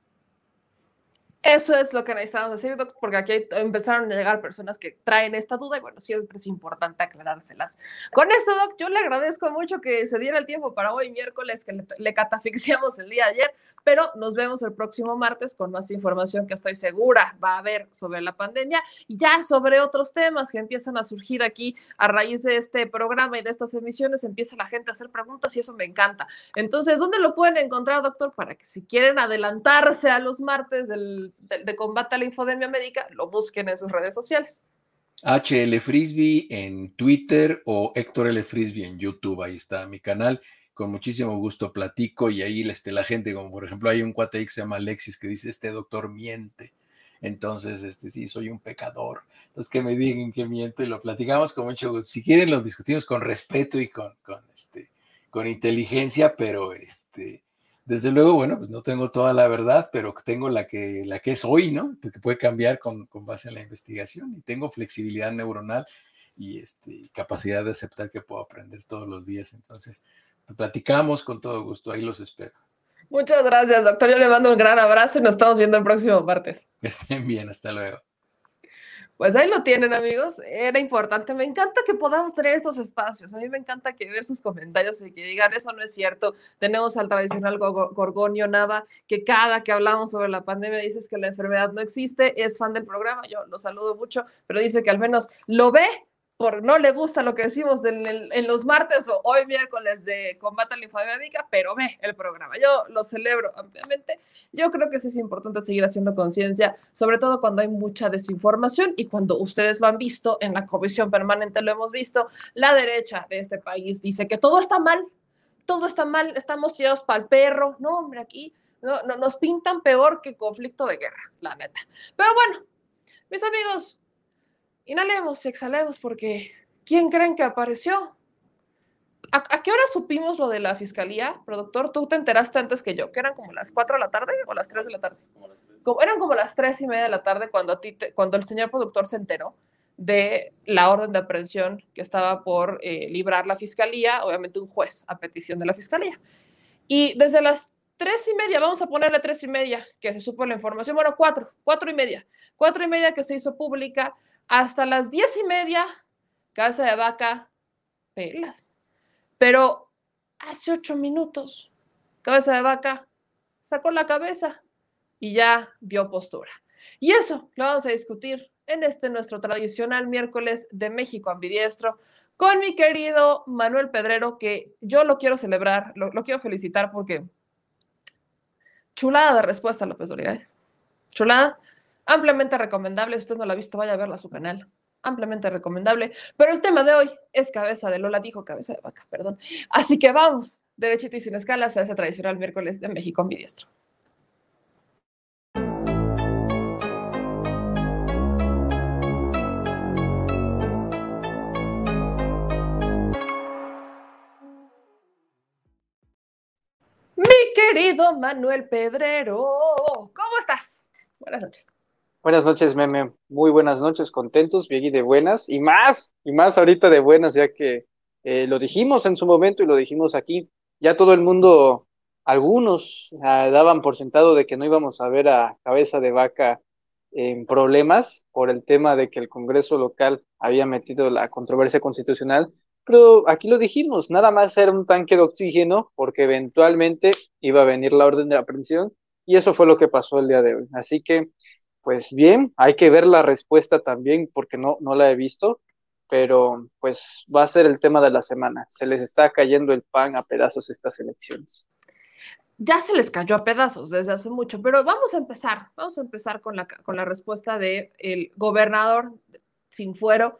Eso es lo que necesitamos decir, doctor, porque aquí empezaron a llegar personas que traen esta duda y bueno, siempre es importante aclarárselas. Con esto, doc, yo le agradezco mucho que se diera el tiempo para hoy miércoles, que le, le catafixiamos el día de ayer, pero nos vemos el próximo martes con más información que estoy segura va a haber sobre la pandemia y ya sobre otros temas que empiezan a surgir aquí a raíz de este programa y de estas emisiones, empieza la gente a hacer preguntas y eso me encanta. Entonces, ¿dónde lo pueden encontrar, doctor? Para que si quieren adelantarse a los martes del, de, de combate a la infodemia médica, lo busquen en sus redes sociales. HL Frisbee en Twitter o Héctor L. Frisbee en YouTube, ahí está mi canal con muchísimo gusto platico y ahí este, la gente, como por ejemplo hay un cuate que se llama Alexis que dice, este doctor miente. Entonces, este sí, soy un pecador. Entonces, que me digan que miento y lo platicamos con mucho gusto. Si quieren, lo discutimos con respeto y con, con, este, con inteligencia, pero este, desde luego, bueno, pues no tengo toda la verdad, pero tengo la que, la que es hoy, ¿no? Porque puede cambiar con, con base en la investigación y tengo flexibilidad neuronal y este, capacidad de aceptar que puedo aprender todos los días. Entonces, platicamos con todo gusto, ahí los espero. Muchas gracias, doctor. Yo le mando un gran abrazo y nos estamos viendo el próximo martes. Que estén bien, hasta luego. Pues ahí lo tienen, amigos. Era importante. Me encanta que podamos tener estos espacios. A mí me encanta que ver sus comentarios y que digan, eso no es cierto. Tenemos al tradicional Gorgonio Nava, que cada que hablamos sobre la pandemia dices que la enfermedad no existe. Es fan del programa. Yo lo saludo mucho, pero dice que al menos lo ve por no le gusta lo que decimos en, los martes o hoy miércoles de Combate a la Infodemia pero ve el programa. Yo lo celebro ampliamente. Yo creo que sí es importante seguir haciendo conciencia, sobre todo cuando hay mucha desinformación y cuando ustedes lo han visto en la comisión permanente, lo hemos visto, la derecha de este país dice que todo está mal, todo está mal, estamos tirados para el perro. No, hombre, aquí no, no, nos pintan peor que conflicto de guerra, la neta. Pero bueno, mis amigos, inhalemos y exhalemos porque ¿quién creen que apareció? ¿A, ¿A, qué hora supimos lo de la fiscalía, productor? Tú te enteraste antes que yo, que eran como las 4 de la tarde o las 3 de la tarde. Como, eran como las 3 y media de la tarde cuando, a ti te, cuando el señor productor se enteró de la orden de aprehensión que estaba por eh, librar la fiscalía, obviamente un juez a petición de la fiscalía. Y desde las tres y media, vamos a ponerle tres y media, que se supo la información, bueno, cuatro, cuatro y media, cuatro y media que se hizo pública, hasta las diez y media, cabeza de vaca, pelas. Pero hace ocho minutos, cabeza de vaca sacó la cabeza y ya dio postura. Y eso lo vamos a discutir en este nuestro tradicional miércoles de México ambidiestro con mi querido Manuel Pedrero, que yo lo quiero celebrar, lo, quiero felicitar porque chulada de respuesta, López Dóriga. ¿eh? Chulada ampliamente recomendable. Si usted no la ha visto, vaya a verla a su canal. Ampliamente recomendable. Pero el tema de hoy es cabeza de Lola, dijo cabeza de vaca, perdón. Así que vamos, derechito y sin escalas, a ese tradicional miércoles de México ambidiestro. Mi querido Manuel Pedrero, ¿cómo estás? Buenas noches. Buenas noches, meme. Muy buenas noches, contentos, bien y de buenas, y más, y más ahorita de buenas, ya que eh, lo dijimos en su momento y lo dijimos aquí. Ya todo el mundo, algunos ah, daban por sentado de que no íbamos a ver a cabeza de vaca en problemas por el tema de que el Congreso local había metido la controversia constitucional, pero aquí lo dijimos, nada más era un tanque de oxígeno porque eventualmente iba a venir la orden de aprehensión y eso fue lo que pasó el día de hoy. Así que pues bien, hay que ver la respuesta también porque no, no la he visto, pero pues va a ser el tema de la semana. Se les está cayendo el pan a pedazos estas elecciones. Ya se les cayó a pedazos desde hace mucho, pero vamos a empezar, vamos a empezar con la, con la respuesta del el gobernador sin fuero.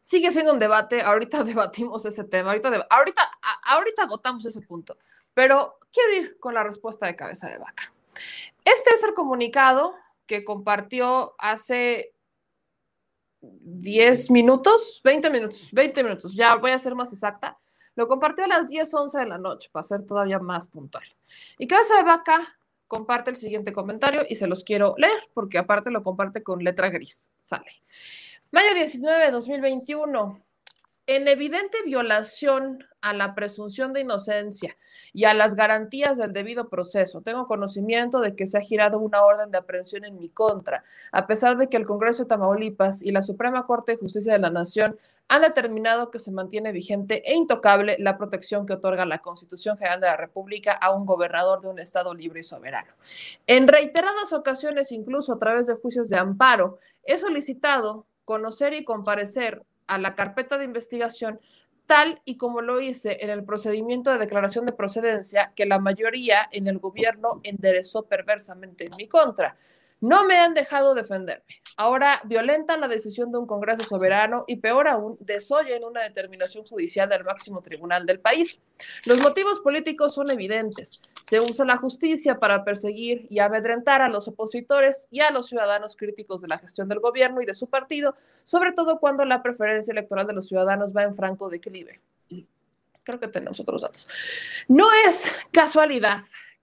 Sigue siendo un debate, ahorita debatimos ese tema, ahorita, ahorita, ahorita agotamos ese punto, pero quiero ir con la respuesta de cabeza de vaca. Este es el comunicado que compartió hace 10 minutos, 20 minutos, 20 minutos, ya voy a ser más exacta. Lo compartió a las 10, 11 de la noche, para ser todavía más puntual. Y Cabeza de Vaca comparte el siguiente comentario y se los quiero leer, porque aparte lo comparte con letra gris. Sale. Mayo 19 de 2021. En evidente violación a la presunción de inocencia y a las garantías del debido proceso. Tengo conocimiento de que se ha girado una orden de aprehensión en mi contra, a pesar de que el Congreso de Tamaulipas y la Suprema Corte de Justicia de la Nación han determinado que se mantiene vigente e intocable la protección que otorga la Constitución General de la República a un gobernador de un Estado libre y soberano. En reiteradas ocasiones, incluso a través de juicios de amparo, he solicitado conocer y comparecer a la carpeta de investigación tal y como lo hice en el procedimiento de declaración de procedencia que la mayoría en el gobierno enderezó perversamente en mi contra. No me han dejado defenderme. Ahora violentan la decisión de un Congreso soberano y peor aún, desoyen una determinación judicial del máximo tribunal del país. Los motivos políticos son evidentes. Se usa la justicia para perseguir y amedrentar a los opositores y a los ciudadanos críticos de la gestión del gobierno y de su partido, sobre todo cuando la preferencia electoral de los ciudadanos va en franco declive. Creo que tenemos otros datos. No es casualidad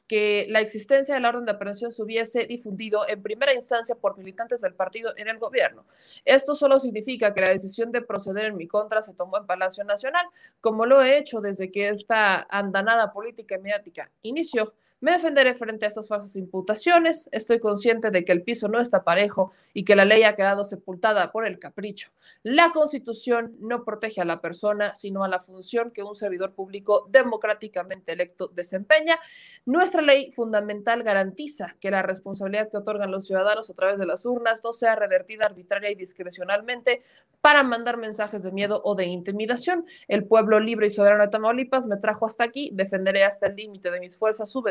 que la existencia de la orden de aprehensión se hubiese difundido en primera instancia por militantes del partido en el gobierno. Esto solo significa que la decisión de proceder en mi contra se tomó en Palacio Nacional, como lo he hecho desde que esta andanada política y mediática inició me defenderé frente a estas falsas imputaciones. Estoy consciente de que el piso no está parejo y que la ley ha quedado sepultada por el capricho. La Constitución no protege a la persona, sino a la función que un servidor público democráticamente electo desempeña. Nuestra ley fundamental garantiza que la responsabilidad que otorgan los ciudadanos a través de las urnas no sea revertida arbitraria y discrecionalmente para mandar mensajes de miedo o de intimidación. El pueblo libre y soberano de Tamaulipas me trajo hasta aquí. Defenderé hasta el límite de mis fuerzas su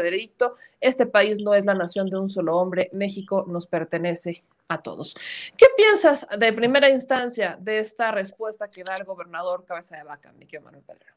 este país no es la nación de un solo hombre. México nos pertenece a todos. ¿Qué piensas de primera instancia de esta respuesta que da el gobernador Cabeza de Vaca, Miguel Manuel Pedrero?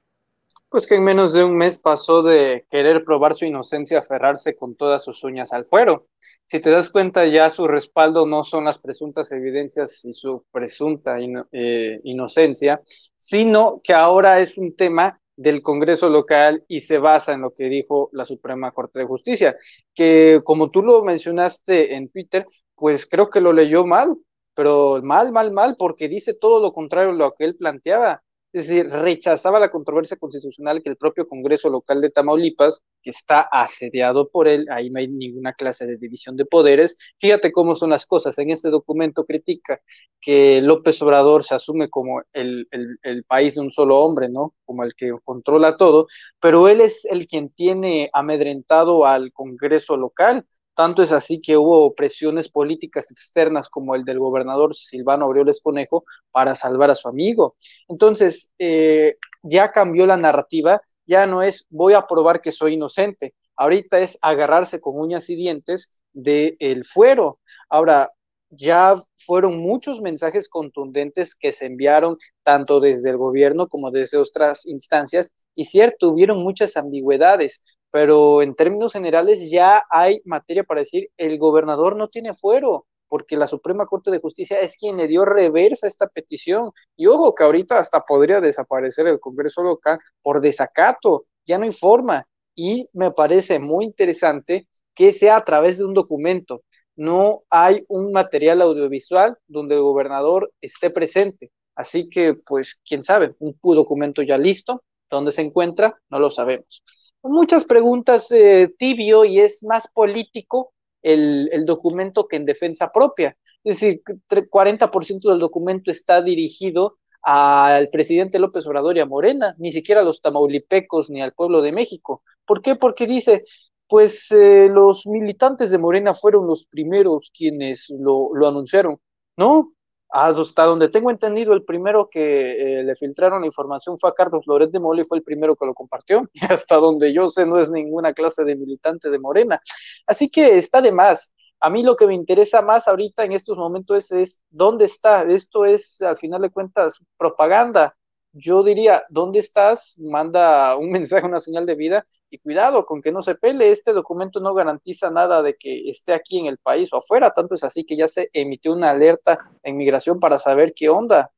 Pues que en menos de un mes pasó de querer probar su inocencia a aferrarse con todas sus uñas al fuero. Si te das cuenta, ya su respaldo no son las presuntas evidencias y su presunta eh, inocencia, sino que ahora es un tema del Congreso local y se basa en lo que dijo la Suprema Corte de Justicia, que como tú lo mencionaste en Twitter, pues creo que lo leyó mal, pero mal, mal, mal, porque dice todo lo contrario a lo que él planteaba. Es decir, rechazaba la controversia constitucional que el propio Congreso local de Tamaulipas, que está asediado por él, ahí no hay ninguna clase de división de poderes. Fíjate cómo son las cosas. En este documento critica que López Obrador se asume como el, el, el país de un solo hombre, ¿no? Como el que controla todo, pero él es el quien tiene amedrentado al Congreso local tanto es así que hubo presiones políticas externas como el del gobernador Silvano Aureoles Conejo para salvar a su amigo. Entonces, eh, ya cambió la narrativa, ya no es voy a probar que soy inocente, ahorita es agarrarse con uñas y dientes del el fuero. Ahora, ya fueron muchos mensajes contundentes que se enviaron tanto desde el gobierno como desde otras instancias y cierto, hubieron muchas ambigüedades pero en términos generales ya hay materia para decir el gobernador no tiene fuero, porque la Suprema Corte de Justicia es quien le dio reversa a esta petición. Y ojo que ahorita hasta podría desaparecer el Congreso local por desacato, ya no informa. Y me parece muy interesante que sea a través de un documento. No hay un material audiovisual donde el gobernador esté presente. Así que, pues, quién sabe, un documento ya listo, ¿dónde se encuentra? No lo sabemos muchas preguntas eh, tibio y es más político el, el, documento que en defensa propia. Es decir, 40% del documento está dirigido al presidente López Obrador y a Morena, ni siquiera a los tamaulipecos ni al pueblo de México. ¿Por qué? Porque dice, pues eh, los militantes de Morena fueron los primeros quienes lo, lo anunciaron. No, hasta donde tengo entendido, el primero que eh, le filtraron la información fue a Carlos Loret de Mole, fue el primero que lo compartió. Y hasta donde yo sé, no es ninguna clase de militante de Morena. Así que está de más. A mí lo que me interesa más ahorita en estos momentos es, es dónde está. Esto es, al final de cuentas, propaganda yo diría, ¿dónde estás? Manda un mensaje, una señal de vida y cuidado con que no se pele. Este documento no garantiza nada de que esté aquí en el país o afuera, tanto es así que ya se emitió una alerta en migración para saber qué onda.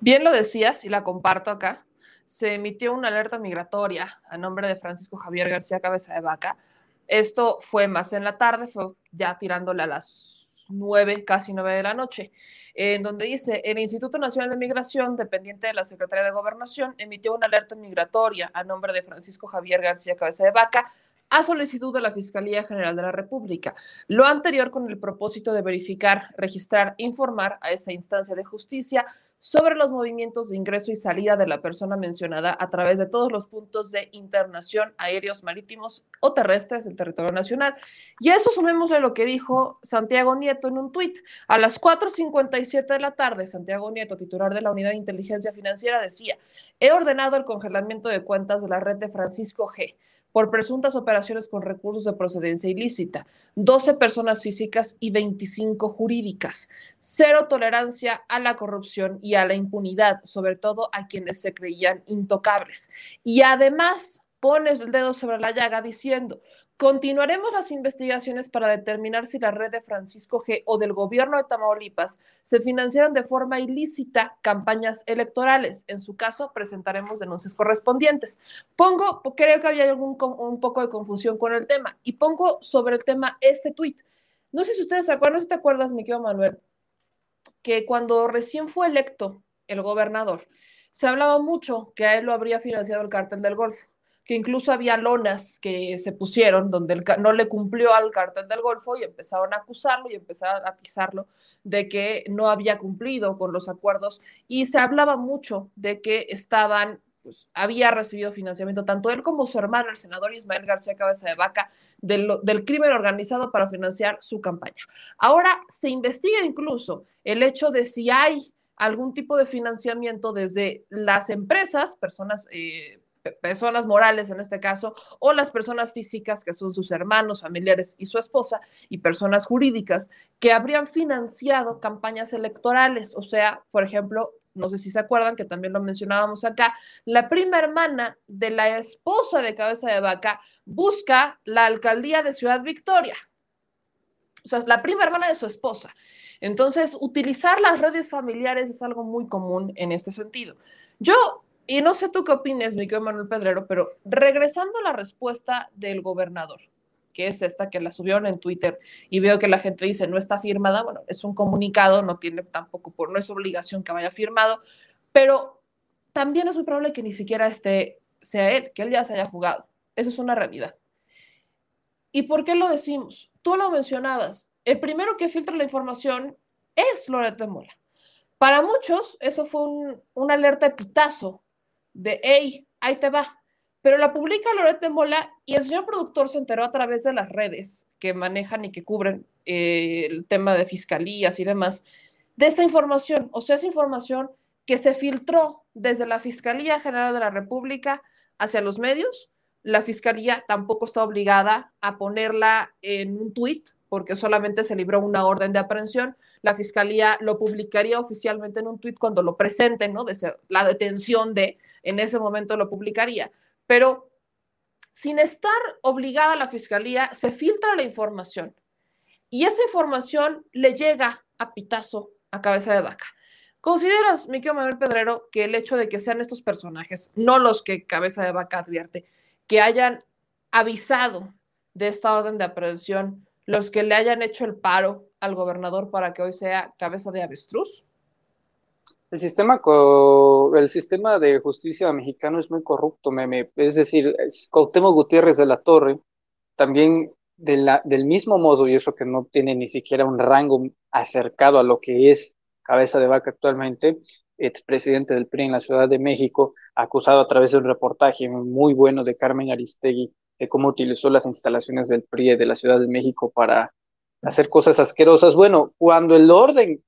Bien lo decías y la comparto acá. Se emitió una alerta migratoria a nombre de Francisco Javier García Cabeza de Vaca. Esto fue más en la tarde, fue ya tirándole a las nueve, casi nueve de la noche, en donde dice, el Instituto Nacional de Migración, dependiente de la Secretaría de Gobernación, emitió una alerta migratoria a nombre de Francisco Javier García Cabeza de Vaca a solicitud de la Fiscalía General de la República. Lo anterior con el propósito de verificar, registrar, informar a esta instancia de justicia sobre los movimientos de ingreso y salida de la persona mencionada a través de todos los puntos de internación aéreos, marítimos o terrestres del territorio nacional. Y eso sumémosle lo que dijo Santiago Nieto en un tuit. A las 4.57 de la tarde, Santiago Nieto, titular de la Unidad de Inteligencia Financiera, decía, he ordenado el congelamiento de cuentas de la red de Francisco G por presuntas operaciones con recursos de procedencia ilícita, 12 personas físicas y 25 jurídicas. Cero tolerancia a la corrupción y a la impunidad, sobre todo a quienes se creían intocables. Y además pones el dedo sobre la llaga diciendo, Continuaremos las investigaciones para determinar si la red de Francisco G o del gobierno de Tamaulipas se financiaron de forma ilícita campañas electorales. En su caso, presentaremos denuncias correspondientes. Pongo, creo que había algún, un poco de confusión con el tema, y pongo sobre el tema este tuit. No sé si ustedes se acuerdan, no si te acuerdas, mi querido Manuel, que cuando recién fue electo el gobernador, se hablaba mucho que a él lo habría financiado el cártel del Golfo que incluso había lonas que se pusieron donde no le cumplió al cartel del Golfo y empezaron a acusarlo y empezaron a atizarlo de que no había cumplido con los acuerdos y se hablaba mucho de que estaban pues, había recibido financiamiento, tanto él como su hermano, el senador Ismael García Cabeza de Vaca, del, del, crimen organizado para financiar su campaña. Ahora se investiga incluso el hecho de si hay algún tipo de financiamiento desde las empresas, personas eh, personas morales en este caso, o las personas físicas que son sus hermanos, familiares y su esposa, y personas jurídicas que habrían financiado campañas electorales. O sea, por ejemplo, no sé si se acuerdan que también lo mencionábamos acá, la prima hermana de la esposa de Cabeza de Vaca busca la alcaldía de Ciudad Victoria. O sea, la prima hermana de su esposa. Entonces, utilizar las redes familiares es algo muy común en este sentido. Yo y no sé tú qué opinas, mi querido Manuel Pedrero, pero regresando a la respuesta del gobernador, que es esta que la subieron en Twitter y veo que la gente dice no está firmada, bueno, es un comunicado, no tiene tampoco, por no es obligación que vaya firmado, pero también es muy probable que ni siquiera esté, sea él, que él ya se haya fugado. Eso es una realidad. ¿Y por qué lo decimos? Tú lo mencionabas. El primero que filtra la información es Loreto Mola. Para muchos, eso fue un, una alerta de pitazo de, hey, ahí te va. Pero la publica Loret de Mola y el señor productor se enteró a través de las redes que manejan y que cubren eh, el tema de fiscalías y demás, de esta información. O sea, esa información que se filtró desde la Fiscalía General de la República hacia los medios. La Fiscalía tampoco está obligada a ponerla en un tuit porque solamente se libró una orden de aprehensión. La fiscalía lo publicaría oficialmente en un tuit cuando lo presenten, ¿no? De la detención de, en ese momento lo publicaría. Pero sin estar obligada la fiscalía, se filtra la información y esa información le llega a pitazo a cabeza de vaca. ¿Consideras, mi querido Manuel Pedrero, que el hecho de que sean estos personajes, no los que cabeza de vaca advierte, que hayan avisado de esta orden de aprehensión, los que le hayan hecho el paro al gobernador para que hoy sea cabeza de avestruz? El sistema, el sistema de justicia mexicano es muy corrupto, meme. Es decir, es Gutiérrez de la Torre, también del mismo modo, y eso que no tiene ni siquiera un rango acercado a lo que es cabeza de vaca actualmente, expresidente del PRI en la Ciudad de México, acusado a través de un reportaje muy bueno de Carmen Aristegui de cómo utilizó las instalaciones del PRI de la Ciudad de México para hacer cosas asquerosas. Bueno, cuando el orden,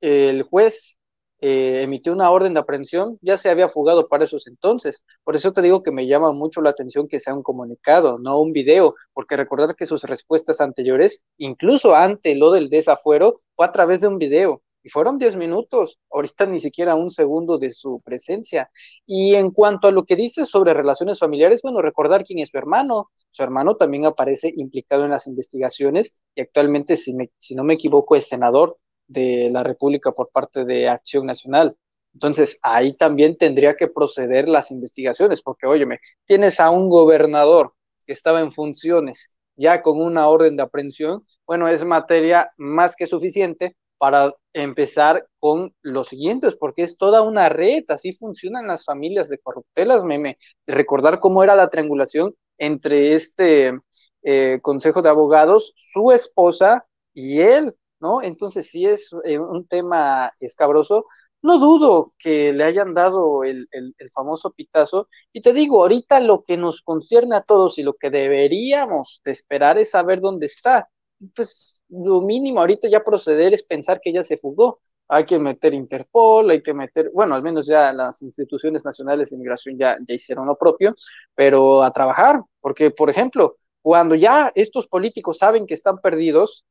el juez eh, emitió una orden de aprehensión, ya se había fugado para esos entonces. Por eso te digo que me llama mucho la atención que sea un comunicado, no un video, porque recordar que sus respuestas anteriores, incluso ante lo del desafuero, fue a través de un video y fueron 10 minutos, ahorita ni siquiera un segundo de su presencia. Y en cuanto a lo que dice sobre relaciones familiares, bueno, recordar quién es su hermano. Su hermano también aparece implicado en las investigaciones y actualmente, si, si no me equivoco, es senador de la República por parte de Acción Nacional. Entonces, ahí también tendría que proceder las investigaciones, porque, óyeme, tienes a un gobernador que estaba en funciones, ya con una orden de aprehensión, bueno, es materia más que suficiente para empezar con los siguientes, porque es toda una red, así funcionan las familias de corruptelas, meme, recordar cómo era la triangulación entre este eh, consejo de abogados, su esposa y él, ¿no? Entonces, si es eh, un tema escabroso, no dudo que le hayan dado el, famoso pitazo. Y te digo, ahorita lo que nos concierne a todos y lo que deberíamos de esperar es saber dónde está. Pues lo mínimo ahorita ya proceder es pensar que ella se fugó. Hay que meter Interpol, hay que meter, bueno, al menos ya las instituciones nacionales de inmigración ya, ya hicieron lo propio, pero a trabajar, porque, por ejemplo, cuando ya estos políticos saben que están perdidos,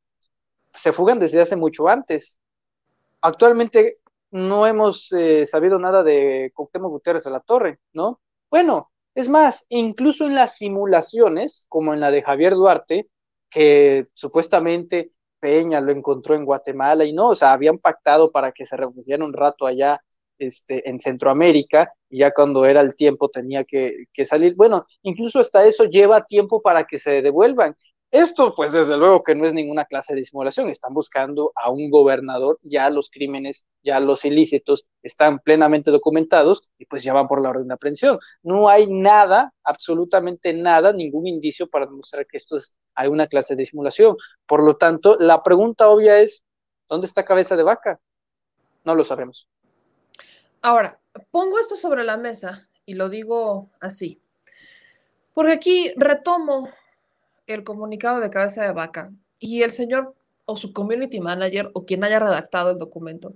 se fugan desde hace mucho antes. Actualmente no hemos eh, sabido nada de Cuauhtémoc Gutiérrez de la Torre, ¿no? Bueno, es más, incluso en las simulaciones, como en la de Javier Duarte, que supuestamente Peña lo encontró en Guatemala y no, o sea, habían pactado para que se refugiara un rato allá este, en Centroamérica y ya cuando era el tiempo tenía que, que, salir. Bueno, incluso hasta eso lleva tiempo para que se devuelvan. Esto, pues desde luego que no es ninguna clase de simulación, están buscando a un gobernador, ya los crímenes, ya los ilícitos están plenamente documentados y pues ya van por la orden de aprehensión. No hay nada, absolutamente nada, ningún indicio para demostrar que esto es hay una clase de simulación. Por lo tanto, la pregunta obvia es, ¿dónde está cabeza de vaca? No lo sabemos. Ahora, pongo esto sobre la mesa y lo digo así, porque aquí retomo el comunicado de cabeza de vaca y el señor o su community manager o quien haya redactado el documento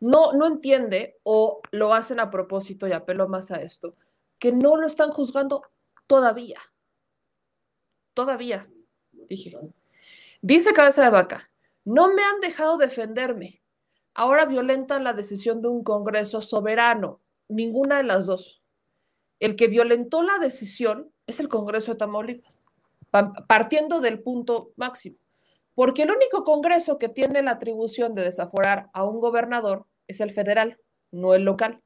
no, no entiende o lo hacen a propósito y apelo más a esto, que no lo están juzgando todavía. Todavía, dije. Dice cabeza de vaca, no me han dejado defenderme. Ahora violentan la decisión de un Congreso soberano. Ninguna de las dos. El que violentó la decisión es el Congreso de Tamaulipas partiendo del punto máximo. Porque el único Congreso que tiene la atribución de desaforar a un gobernador es el federal, no el local.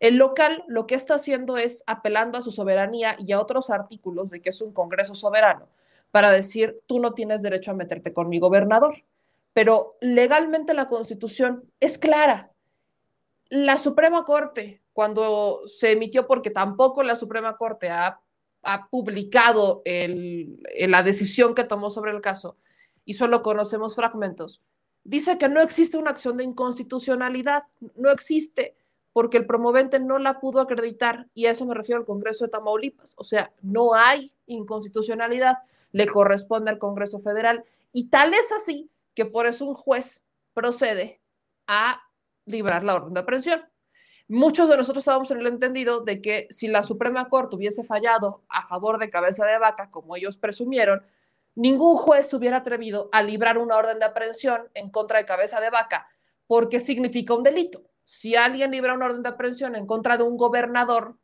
El local lo que está haciendo es apelando a su soberanía y a otros artículos de que es un Congreso soberano para decir, tú no tienes derecho a meterte con mi gobernador. Pero legalmente la Constitución es clara. La Suprema Corte, cuando se emitió, porque tampoco la Suprema Corte ha ha publicado la decisión que tomó sobre el caso y solo conocemos fragmentos, dice que no existe una acción de inconstitucionalidad, no existe porque el promovente no la pudo acreditar y a eso me refiero al Congreso de Tamaulipas, o sea, no hay inconstitucionalidad, le corresponde al Congreso Federal y tal es así que por eso un juez procede a librar la orden de aprehensión. Muchos de nosotros estábamos en el entendido de que si la Suprema Corte hubiese fallado a favor de cabeza de vaca, como ellos presumieron, ningún juez se hubiera atrevido a librar una orden de aprehensión en contra de cabeza de vaca, porque significa un delito. Si alguien libra una orden de aprehensión en contra de un gobernador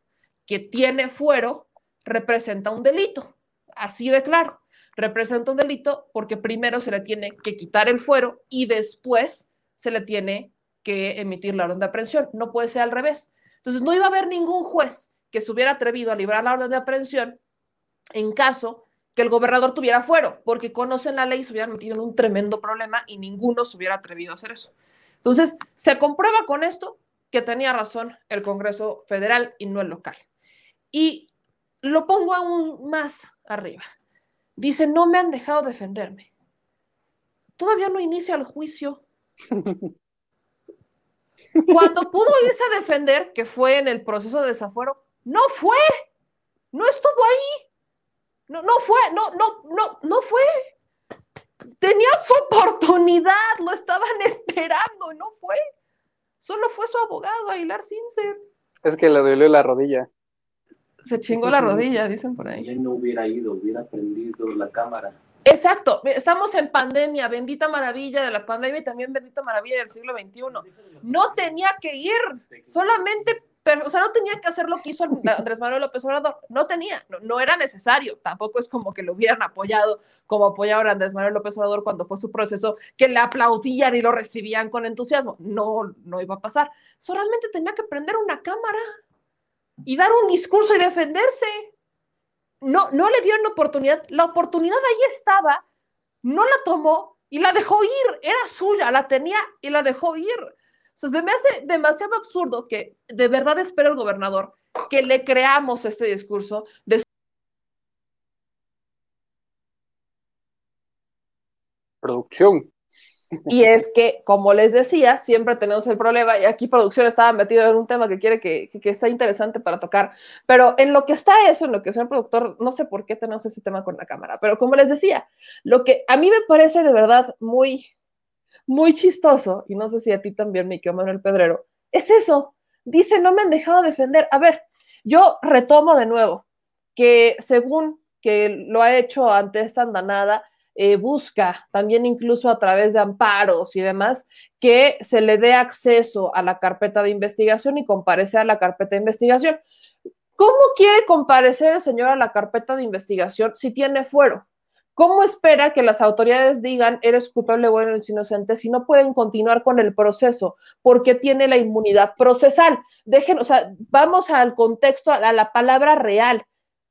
que tiene fuero, representa un delito. Así de claro. Representa un delito porque primero se le tiene que quitar el fuero y después se le tiene que emitir la orden de aprehensión. No puede ser al revés. Entonces, no iba a haber ningún juez que se hubiera atrevido a librar la orden de aprehensión en caso que el gobernador tuviera fuero, porque conocen la ley y se hubieran metido en un tremendo problema y ninguno se hubiera atrevido a hacer eso. Entonces, se comprueba con esto que tenía razón el Congreso Federal y no el local. Y lo pongo aún más arriba. Dice, no me han dejado defenderme. Todavía no inicia el juicio. Cuando pudo irse a defender, que fue en el proceso de desafuero, no fue, no estuvo ahí, no, no fue, no, no, no, no fue. Tenía su oportunidad, lo estaban esperando, no fue. Solo fue su abogado, Aguilar Sincer. Es que le dolió la rodilla. Se chingó la rodilla, dicen por ahí. Él no hubiera ido, hubiera prendido la cámara. Exacto, estamos en pandemia, bendita maravilla de la pandemia y también bendita maravilla del siglo XXI. No tenía que ir, solamente, pero, o sea, no tenía que hacer lo que hizo Andrés Manuel López Obrador, no tenía, no, era necesario, tampoco es como que lo hubieran apoyado como apoyaron a Andrés Manuel López Obrador cuando fue su proceso, que le aplaudían y lo recibían con entusiasmo, no, no iba a pasar, solamente tenía que prender una cámara y dar un discurso y defenderse no, no le dio una oportunidad, la oportunidad ahí estaba, no la tomó y la dejó ir, era suya, la tenía y la dejó ir. O sea, se me hace demasiado absurdo que de verdad espero el gobernador que le creamos este discurso de producción. Y es que, como les decía, siempre tenemos el problema, y aquí producción estaba metido en un tema que quiere que, que, está interesante para tocar, pero en lo que está eso, en lo que es el productor, no sé por qué tenemos ese tema con la cámara, pero como les decía, lo que a mí me parece de verdad muy, muy chistoso, y no sé si a ti también, mi querido Manuel Pedrero, es eso. Dice, no me han dejado defender. A ver, yo retomo de nuevo que según que lo ha hecho ante esta andanada, eh, busca también incluso a través de amparos y demás que se le dé acceso a la carpeta de investigación y comparece a la carpeta de investigación. ¿Cómo quiere comparecer el señor a la carpeta de investigación si tiene fuero? ¿Cómo espera que las autoridades digan eres culpable o eres inocente si no pueden continuar con el proceso porque tiene la inmunidad procesal? Dejen, o sea, vamos al contexto, a la palabra real,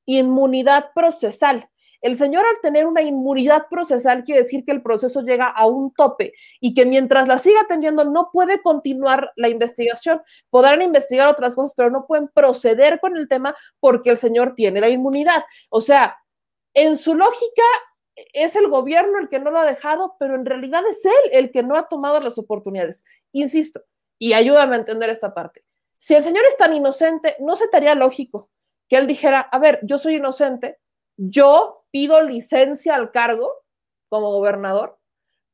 inmunidad procesal. El señor al tener una inmunidad procesal quiere decir que el proceso llega a un tope y que mientras la siga atendiendo no puede continuar la investigación. Podrán investigar otras cosas, pero no pueden proceder con el tema porque el señor tiene la inmunidad. O sea, en su lógica, es el gobierno el que no lo ha dejado, pero en realidad es él el que no ha tomado las oportunidades. Insisto, y ayúdame a entender esta parte. Si el señor es tan inocente, ¿no se te haría lógico que él dijera, a ver, yo soy inocente, yo pido licencia al cargo como gobernador,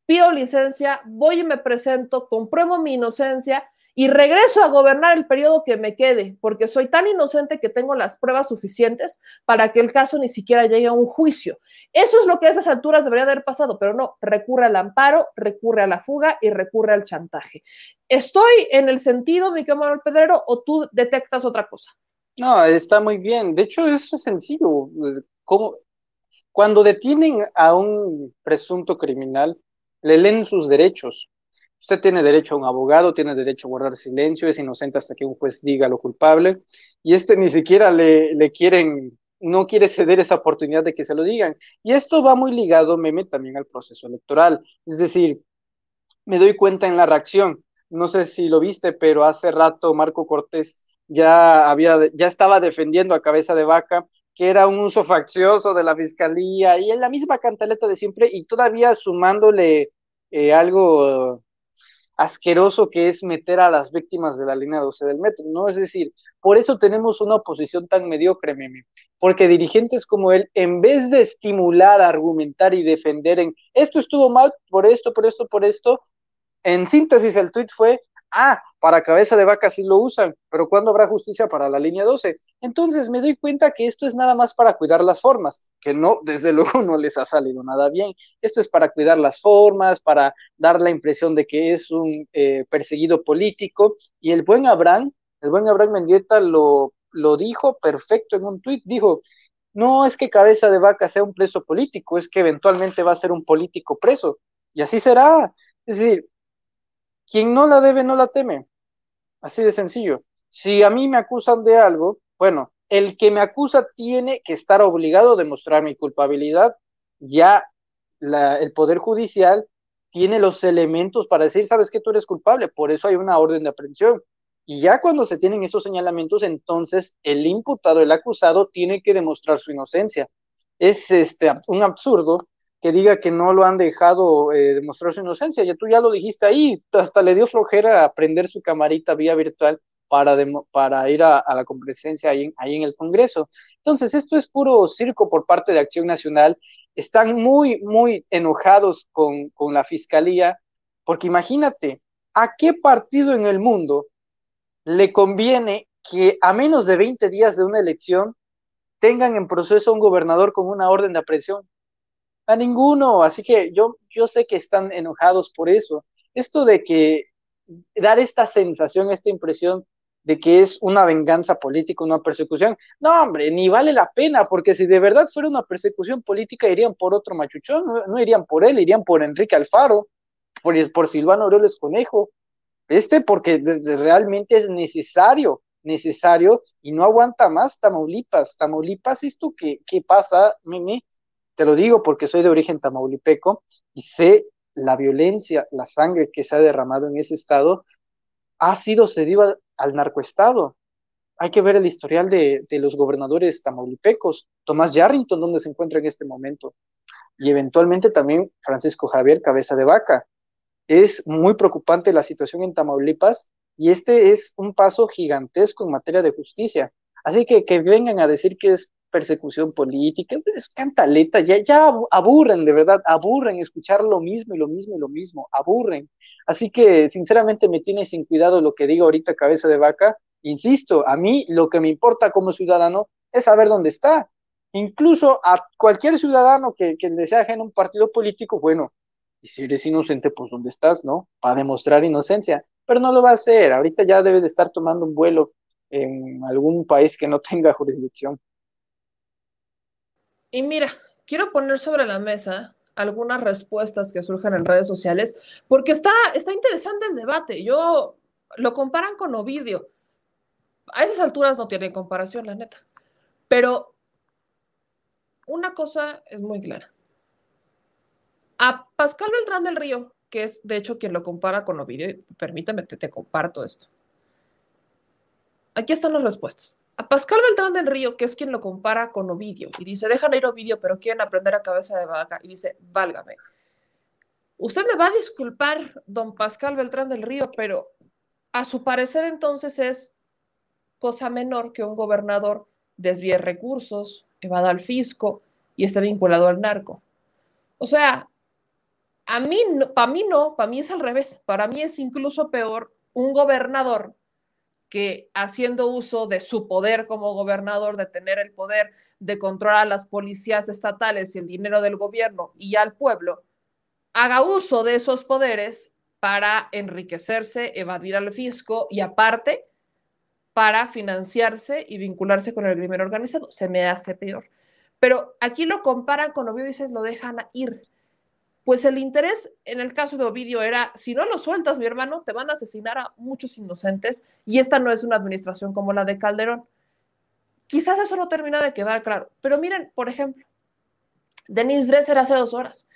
pido licencia, voy y me presento, compruebo mi inocencia y regreso a gobernar el periodo que me quede, porque soy tan inocente que tengo las pruebas suficientes para que el caso ni siquiera llegue a un juicio. Eso es lo que a esas alturas debería haber pasado, pero no, recurre al amparo, recurre a la fuga y recurre al chantaje. ¿Estoy en el sentido, mi Manuel Pedrero, o tú detectas otra cosa? No, está muy bien. De hecho, eso es sencillo. ¿Cómo? Cuando detienen a un presunto criminal, le leen sus derechos Usted tiene derecho a un abogado, tiene derecho a guardar silencio, es inocente hasta que un juez diga lo culpable, y este ni siquiera le, le quieren, no quiere ceder esa oportunidad de que se lo digan. Y esto va muy ligado, meme, también al proceso electoral. Es decir, me doy cuenta en la reacción, no sé si lo viste, pero hace rato Marco Cortés ya había, ya estaba defendiendo a cabeza de vaca que era un uso faccioso de la fiscalía y en la misma cantaleta de siempre y todavía sumándole eh, algo asqueroso que es meter a las víctimas de la línea 12 del metro, ¿no? Es decir, por eso tenemos una oposición tan mediocre, meme, porque dirigentes como él, en vez de estimular, argumentar y defender en esto estuvo mal por esto, por esto, por esto, en síntesis el tweet fue, ah, para cabeza de vaca sí lo usan, pero ¿cuándo habrá justicia para la línea 12? Entonces me doy cuenta que esto es nada más para cuidar las formas, que no, desde luego no les ha salido nada bien. Esto es para cuidar las formas, para dar la impresión de que es un eh, perseguido político. Y el buen Abraham, el buen Abraham Mendieta lo, lo dijo perfecto en un tuit, dijo, no es que cabeza de vaca sea un preso político, es que eventualmente va a ser un político preso. Y así será. Es decir, quien no la debe no la teme. Así de sencillo. Si a mí me acusan de algo, bueno, el que me acusa tiene que estar obligado a demostrar mi culpabilidad. Ya el Poder Judicial tiene los elementos para decir, sabes que tú eres culpable, por eso hay una orden de aprehensión. Y ya cuando se tienen esos señalamientos, entonces el imputado, el acusado, tiene que demostrar su inocencia. Es este, un absurdo que diga que no lo han dejado eh, demostrar su inocencia. Ya tú ya lo dijiste ahí, hasta le dio flojera a prender su camarita vía virtual para, para ir a, la comparecencia ahí, ahí en el Congreso. Entonces, esto es puro circo por parte de Acción Nacional. Están muy, muy enojados con, con la Fiscalía, porque imagínate, ¿a qué partido en el mundo le conviene que a menos de 20 días de una elección tengan en proceso a un gobernador con una orden de aprehensión? A ninguno, así que yo, yo sé que están enojados por eso. Esto de que dar esta sensación, esta impresión de que es una venganza política, una persecución. No, hombre, ni vale la pena, porque si de verdad fuera una persecución política, irían por otro machuchón, no, irían por él, irían por Enrique Alfaro, por, por Silvano Aureoles Conejo. Este, porque realmente es necesario, necesario y no aguanta más Tamaulipas. Tamaulipas, esto que, que pasa, Mimi, te lo digo porque soy de origen tamaulipeco y sé la violencia, la sangre que se ha derramado en ese estado, ha sido cedido al, narcoestado. Hay que ver el historial de, de, los gobernadores tamaulipecos, Tomás Yarrington, donde se encuentra en este momento, y eventualmente también Francisco Javier Cabeza de Vaca. Es muy preocupante la situación en Tamaulipas y este es un paso gigantesco en materia de justicia. Así que que vengan a decir que es persecución política, es cantaleta, ya, ya aburren, de verdad, aburren escuchar lo mismo y lo mismo y lo mismo, aburren. Así que sinceramente me tiene sin cuidado lo que digo ahorita cabeza de vaca. Insisto, a mí lo que me importa como ciudadano es saber dónde está. Incluso a cualquier ciudadano que, que le sea un partido político, bueno, y si eres inocente, pues ¿dónde estás, no? Para demostrar inocencia. Pero no lo va a hacer. Ahorita ya debe de estar tomando un vuelo en algún país que no tenga jurisdicción. Y mira, quiero poner sobre la mesa algunas respuestas que surgen en redes sociales, porque está, está interesante el debate. Yo lo comparan con Ovidio. A esas alturas no tiene comparación, la neta. Pero una cosa es muy clara. A Pascal Beltrán del Río, que es de hecho quien lo compara con Ovidio, permítame que te comparto esto. Aquí están las respuestas. A Pascal Beltrán del Río, que es quien lo compara con Ovidio, y dice, dejan ir Ovidio, pero quieren aprender a cabeza de vaca, y dice, válgame. Usted me va a disculpar, don Pascal Beltrán del Río, pero a su parecer entonces es cosa menor que un gobernador desvíe recursos, evada al fisco y esté vinculado al narco. O sea, a mí, para mí no, para mí es al revés. Para mí es incluso peor un gobernador que haciendo uso de su poder como gobernador, de tener el poder de controlar a las policías estatales y el dinero del gobierno y al pueblo, haga uso de esos poderes para enriquecerse, evadir al fisco y aparte para financiarse y vincularse con el crimen organizado. Se me hace peor. Pero aquí lo comparan con Oviedo y dicen, lo dejan ir pues el interés en el caso de Ovidio era, si no lo sueltas, mi hermano, te van a asesinar a muchos inocentes y esta no es una administración como la de Calderón. Quizás eso no termina de quedar claro, pero miren, por ejemplo, Denise Dresser hace dos horas.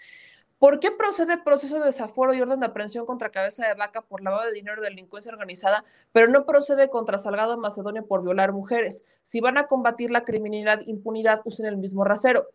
¿Por qué procede proceso de desaforo y orden de aprehensión contra cabeza de vaca por lavado de dinero de delincuencia organizada, pero no procede contra Salgado Macedonio por violar mujeres? Si van a combatir la criminalidad, impunidad, usen el mismo rasero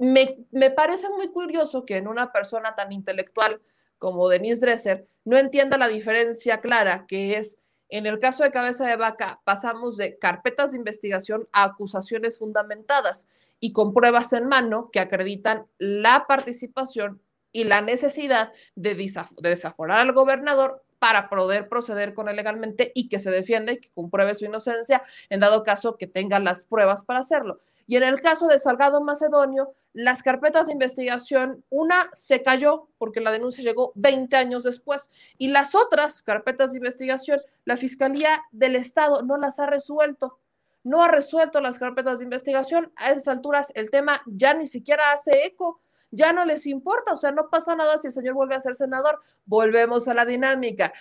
me, parece muy curioso que en una persona tan intelectual como Denise Dresser no entienda la diferencia clara que es en el caso de cabeza de vaca, pasamos de carpetas de investigación a acusaciones fundamentadas y con pruebas en mano que acreditan la participación y la necesidad de, desaforar al gobernador para poder proceder con él legalmente y que se defiende y que compruebe su inocencia en dado caso que tenga las pruebas para hacerlo. Y en el caso de Salgado Macedonio, las carpetas de investigación, una se cayó porque la denuncia llegó 20 años después y las otras carpetas de investigación, la Fiscalía del Estado no las ha resuelto. No ha resuelto las carpetas de investigación. A esas alturas el tema ya ni siquiera hace eco ya no les importa, o sea, no pasa nada si el señor vuelve a ser senador. Volvemos a la dinámica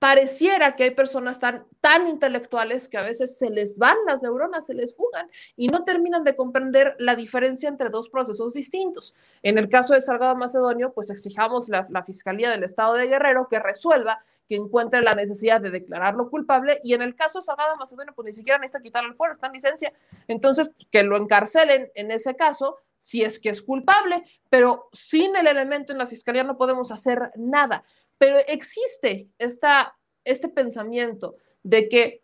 pareciera que hay personas tan, tan intelectuales que a veces se les van las neuronas, se les fugan y no terminan de comprender la diferencia entre dos procesos distintos. En el caso de Salgado Macedonio, pues exijamos la, la Fiscalía del Estado de Guerrero que resuelva, que encuentre la necesidad de declararlo culpable y en el caso de Salgado Macedonio, pues ni siquiera necesita quitarle el fuero, está en licencia. Entonces, que lo encarcelen en ese caso si es que es culpable, pero sin el elemento en la fiscalía no podemos hacer nada. Pero existe esta, este pensamiento de que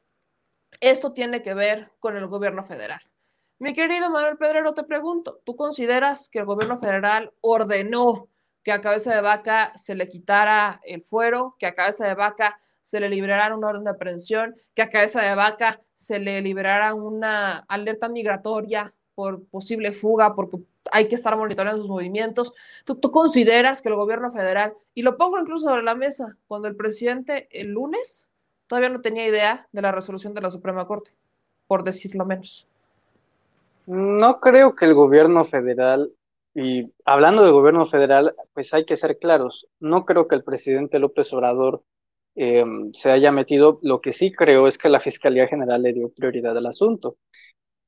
esto tiene que ver con el gobierno federal. Mi querido Manuel Pedrero, te pregunto, ¿tú consideras que el gobierno federal ordenó que a cabeza de vaca se le quitara el fuero, que a cabeza de vaca se le liberara una orden de aprehensión, que a cabeza de vaca se le liberara una alerta migratoria por posible fuga, porque hay que estar monitoreando sus movimientos. ¿Tú, consideras que el gobierno federal, y lo pongo incluso sobre la mesa, cuando el presidente el lunes todavía no tenía idea de la resolución de la Suprema Corte, por decirlo menos? No creo que el gobierno federal, y hablando del gobierno federal, pues hay que ser claros, no creo que el presidente López Obrador em, se haya metido. Lo que sí creo es que la Fiscalía General le dio prioridad al asunto.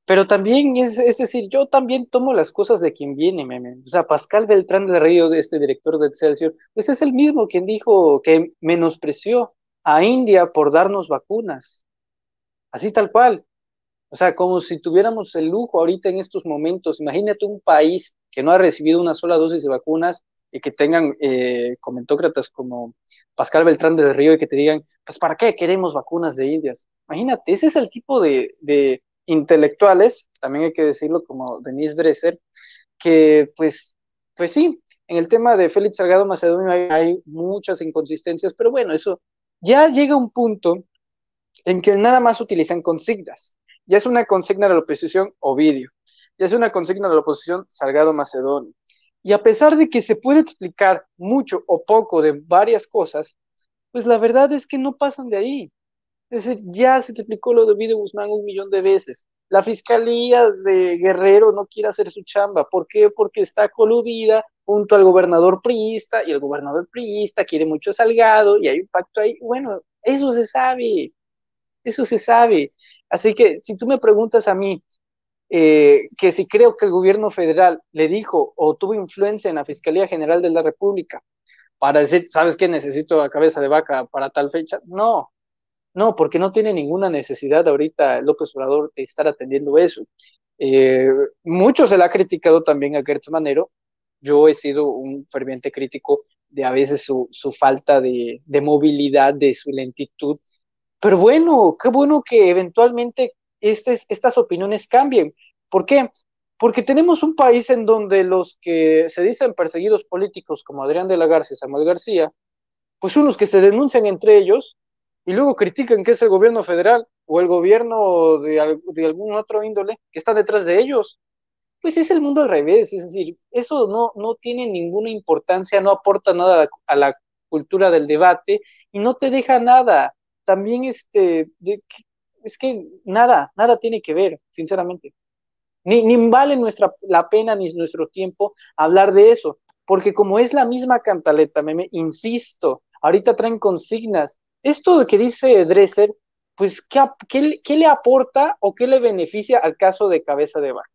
Pero también es, es decir, yo también tomo las cosas de quien viene, meme. O sea, Pascal Beltrán del Río, este director de Excelsior, pues es el mismo quien dijo que menospreció a India por darnos vacunas. Así tal cual. O sea, como si tuviéramos el lujo ahorita en estos momentos. Imagínate un país que no ha recibido una sola dosis de vacunas y que tengan eh, comentócratas como Pascal Beltrán del Río y que te digan, pues ¿para qué queremos vacunas de Indias? Imagínate, ese es el tipo de, de intelectuales, también hay que decirlo como Denise Dresser, que pues, pues sí, en el tema de Félix Salgado Macedonio hay, muchas inconsistencias, pero bueno, eso ya llega un punto en que nada más utilizan consignas. Ya es una consigna de la oposición Ovidio, ya es una consigna de la oposición Salgado Macedonio. Y a pesar de que se puede explicar mucho o poco de varias cosas, pues la verdad es que no pasan de ahí. Es decir, ya se te explicó lo de Ovidio Guzmán un millón de veces. La fiscalía de Guerrero no quiere hacer su chamba. ¿Por qué? Porque está coludida junto al gobernador priista y el gobernador priista quiere mucho Salgado y hay un pacto ahí. Bueno, eso se sabe. Eso se sabe. Así que si tú me preguntas a mí eh, que si creo que el gobierno federal le dijo o tuvo influencia en la Fiscalía General de la República para decir, ¿sabes qué? Necesito la cabeza de vaca para tal fecha. No, no, porque no tiene ninguna necesidad ahorita López Obrador de estar atendiendo eso. Eh, mucho se le ha criticado también a Gertz Manero. Yo he sido un ferviente crítico de a veces su, falta de, movilidad, de su lentitud. Pero bueno, qué bueno que eventualmente estas opiniones cambien. ¿Por qué? Porque tenemos un país en donde los que se dicen perseguidos políticos como Adrián de la Garza y Samuel García, pues son los que se denuncian entre ellos y luego critican que es el gobierno federal o el gobierno de, algún otro índole que está detrás de ellos. Pues es el mundo al revés, es decir, eso no, no tiene ninguna importancia, no aporta nada a la cultura del debate y no te deja nada. También este, es que nada, nada tiene que ver, sinceramente. Ni, ni vale nuestra, la pena ni nuestro tiempo hablar de eso, porque como es la misma cantaleta, me insisto, ahorita traen consignas, esto que dice Dresser, pues, ¿qué, ¿qué, le aporta o qué le beneficia al caso de cabeza de vaca?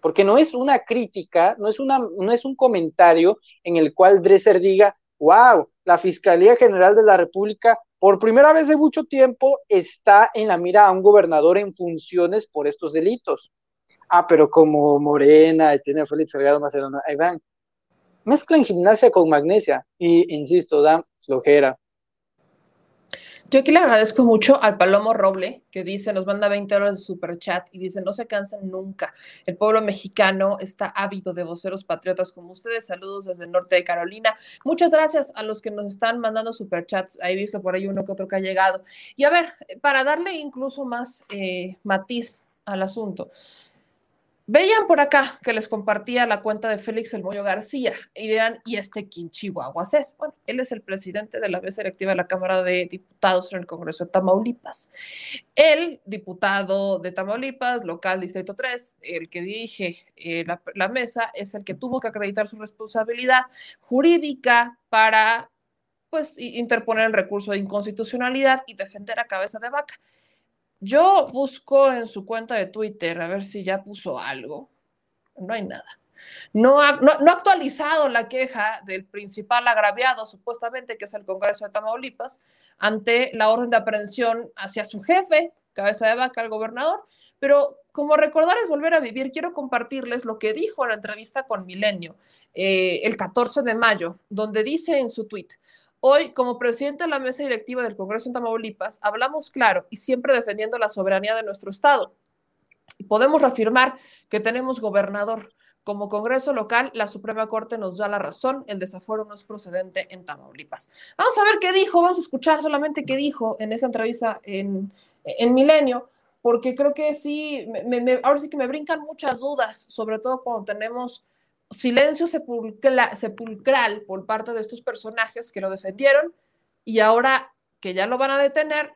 Porque no es una crítica, no es, un comentario en el cual Dresser diga, wow, la Fiscalía General de la República por primera vez de mucho tiempo está en la mira a un gobernador en funciones por estos delitos. Ah, pero como Morena y tiene a Félix Salgado Macedonio, ahí van. Mezclan gimnasia con magnesia y, insisto, dan flojera. Yo aquí le agradezco mucho al Palomo Roble, que dice, nos manda 20 horas de super chat y dice, no se cansen nunca. El pueblo mexicano está ávido de voceros patriotas como ustedes. Saludos desde el norte de Carolina. Muchas gracias a los que nos están mandando super chats. He visto por ahí uno que otro que ha llegado. Y a ver, para darle incluso más eh, matiz al asunto. Veían por acá que les compartía la cuenta de Félix El Moyo García y dirán, ¿y este quién Chihuahuas es? Bueno, él es el presidente de la mesa directiva de la Cámara de Diputados en el Congreso de Tamaulipas. El diputado de Tamaulipas, local Distrito 3, el que dirige eh, la, la mesa, es el que tuvo que acreditar su responsabilidad jurídica para pues interponer el recurso de inconstitucionalidad y defender a cabeza de vaca. Yo busco en su cuenta de Twitter a ver si ya puso algo. No hay nada. No ha, no, actualizado la queja del principal agraviado, supuestamente, que es el Congreso de Tamaulipas, ante la orden de aprehensión hacia su jefe, cabeza de vaca, el gobernador. Pero como recordar es volver a vivir, quiero compartirles lo que dijo en la entrevista con Milenio eh, el 14 de mayo, donde dice en su tweet, Hoy, como presidente de la mesa directiva del Congreso en Tamaulipas, hablamos claro y siempre defendiendo la soberanía de nuestro Estado. Podemos reafirmar que tenemos gobernador. Como Congreso local, la Suprema Corte nos da la razón, el desafuero no es procedente en Tamaulipas. Vamos a ver qué dijo, vamos a escuchar solamente qué dijo en esa entrevista en, en Milenio, porque creo que sí, ahora sí que me brincan muchas dudas, sobre todo cuando tenemos silencio sepulcral por parte de estos personajes que lo defendieron y ahora que ya lo van a detener,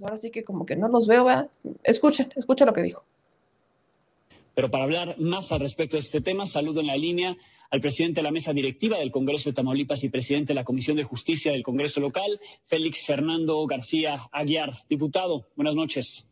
ahora sí que como que no los veo, ¿verdad? Escuchen, escuchen lo que dijo. Pero para hablar más al respecto de este tema, saludo en la línea al presidente de la mesa directiva del Congreso de Tamaulipas y presidente de la Comisión de Justicia del Congreso local, Félix Fernando García Aguiar. Diputado, buenas noches.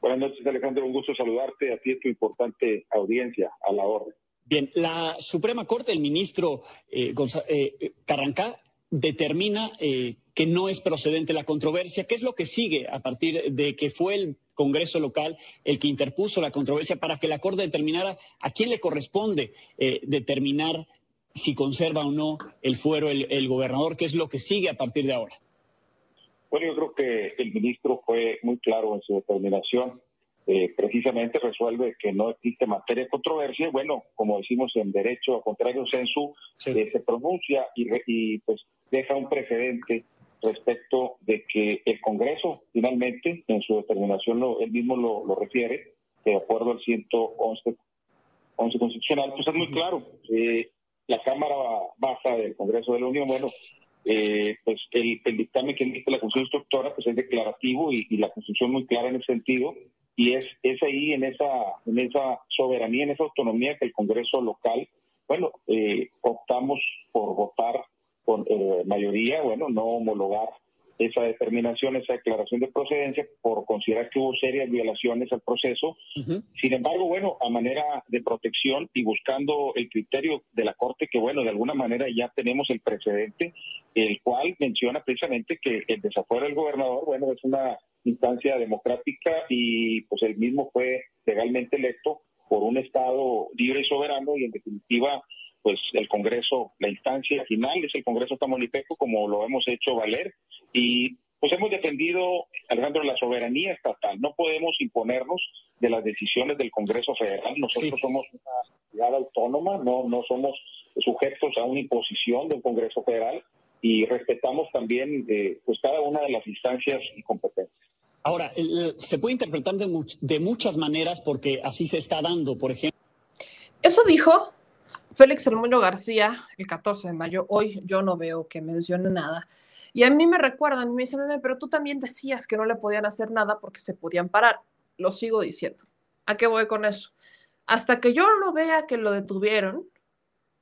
Buenas noches, Alejandro. Un gusto saludarte a ti y tu importante audiencia a la orden. Bien, la Suprema Corte, el ministro eh, eh, Carrancá, determina eh, que no es procedente la controversia. ¿Qué es lo que sigue a partir de que fue el Congreso local el que interpuso la controversia para que la Corte determinara a quién le corresponde eh, determinar si conserva o no el fuero el, gobernador? ¿Qué es lo que sigue a partir de ahora? Bueno, yo creo que el ministro fue muy claro en su determinación. Eh, precisamente resuelve que no existe materia de controversia. Bueno, como decimos en derecho a contrario censo, se pronuncia y, y pues deja un precedente respecto de que el Congreso finalmente, en su determinación, lo, él mismo lo, refiere, de acuerdo al 111 11 constitucional, pues es muy claro. Eh, la Cámara Baja del Congreso de la Unión, bueno, eh, pues el, dictamen que emite la Constitución Instructora pues es declarativo y, la Constitución muy clara en ese sentido y es, es ahí en esa, en esa soberanía, en esa autonomía que el Congreso local, bueno, eh, optamos por votar con eh, mayoría, bueno, no homologar esa determinación, esa declaración de procedencia por considerar que hubo serias violaciones al proceso. Sin embargo, bueno, a manera de protección y buscando el criterio de la Corte, que bueno, de alguna manera ya tenemos el precedente, el cual menciona precisamente que el desafuero del gobernador, bueno, es una instancia democrática y pues el mismo fue legalmente electo por un Estado libre y soberano y en definitiva pues el Congreso, la instancia final es el Congreso Tamaulipeco, como lo hemos hecho valer, y pues hemos defendido, Alejandro, la soberanía estatal. No podemos imponernos de las decisiones del Congreso Federal. Nosotros somos una ciudad autónoma, no, no somos sujetos a una imposición del Congreso Federal y respetamos también eh, pues cada una de las instancias y competencias. Ahora, se puede interpretar de, muchas maneras porque así se está dando, por ejemplo. Eso dijo Félix Hermano García, el 14 de mayo, hoy yo no veo que mencione nada. Y a mí me recuerdan, me dicen, pero tú también decías que no le podían hacer nada porque se podían parar. Lo sigo diciendo. ¿A qué voy con eso? Hasta que yo no vea que lo detuvieron,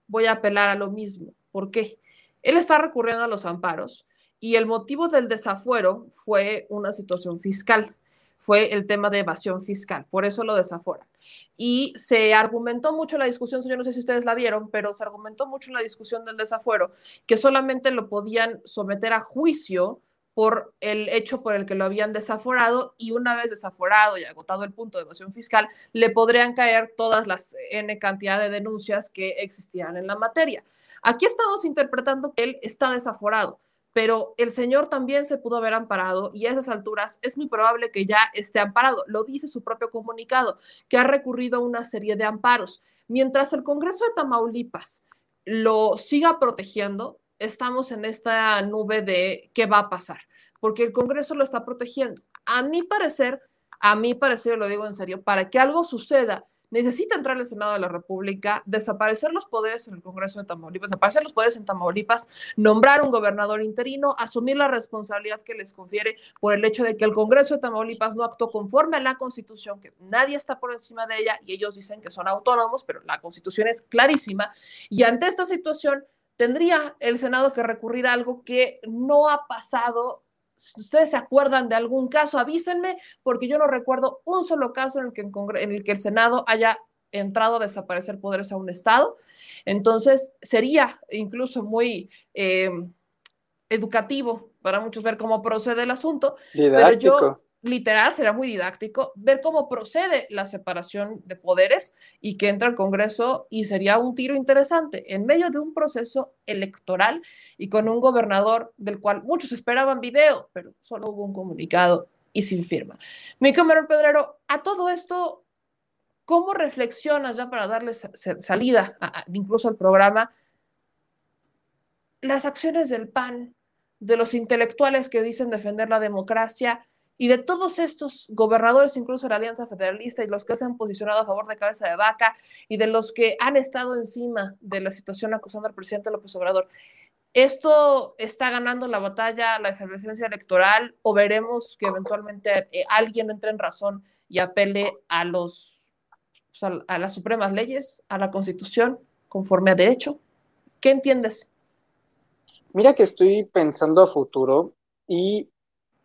voy a apelar a lo mismo. ¿Por qué? Él está recurriendo a los amparos y el motivo del desafuero fue una situación fiscal fue el tema de evasión fiscal, por eso lo desaforan. Y se argumentó mucho en la discusión, yo no sé si ustedes la vieron, pero se argumentó mucho en la discusión del desafuero que solamente lo podían someter a juicio por el hecho por el que lo habían desaforado y una vez desaforado y agotado el punto de evasión fiscal, le podrían caer todas las N cantidad de denuncias que existían en la materia. Aquí estamos interpretando que él está desaforado pero el señor también se pudo haber amparado y a esas alturas es muy probable que ya esté amparado. Lo dice su propio comunicado, que ha recurrido a una serie de amparos. Mientras el Congreso de Tamaulipas lo siga protegiendo, estamos en esta nube de qué va a pasar, porque el Congreso lo está protegiendo. A mi parecer, a mi parecer, lo digo en serio, para que algo suceda necesita entrar el Senado de la República, desaparecer los poderes en el Congreso de Tamaulipas, desaparecer los poderes en Tamaulipas, nombrar un gobernador interino, asumir la responsabilidad que les confiere por el hecho de que el Congreso de Tamaulipas no actuó conforme a la Constitución, que nadie está por encima de ella y ellos dicen que son autónomos, pero la Constitución es clarísima. Y ante esta situación, tendría el Senado que recurrir a algo que no ha pasado si ustedes se acuerdan de algún caso, avísenme, porque yo no recuerdo un solo caso en el que, en el, que el Senado haya entrado a desaparecer poderes a un Estado. Entonces, sería incluso muy eh, educativo para muchos ver cómo procede el asunto. Pero yo literal, será muy didáctico, ver cómo procede la separación de poderes y que entra el Congreso y sería un tiro interesante en medio de un proceso electoral y con un gobernador del cual muchos esperaban video, pero solo hubo un comunicado y sin firma. Mi camarón Pedrero, a todo esto, ¿cómo reflexionas ya para darle salida incluso al programa las acciones del PAN, de los intelectuales que dicen defender la democracia? Y de todos estos gobernadores, incluso de la Alianza Federalista, y los que se han posicionado a favor de cabeza de vaca, y de los que han estado encima de la situación acusando al presidente López Obrador, ¿esto está ganando la batalla, la efervescencia electoral, o veremos que eventualmente eh, alguien entre en razón y apele a los pues, a, las supremas leyes, a la constitución, conforme a derecho. ¿Qué entiendes? Mira que estoy pensando a futuro y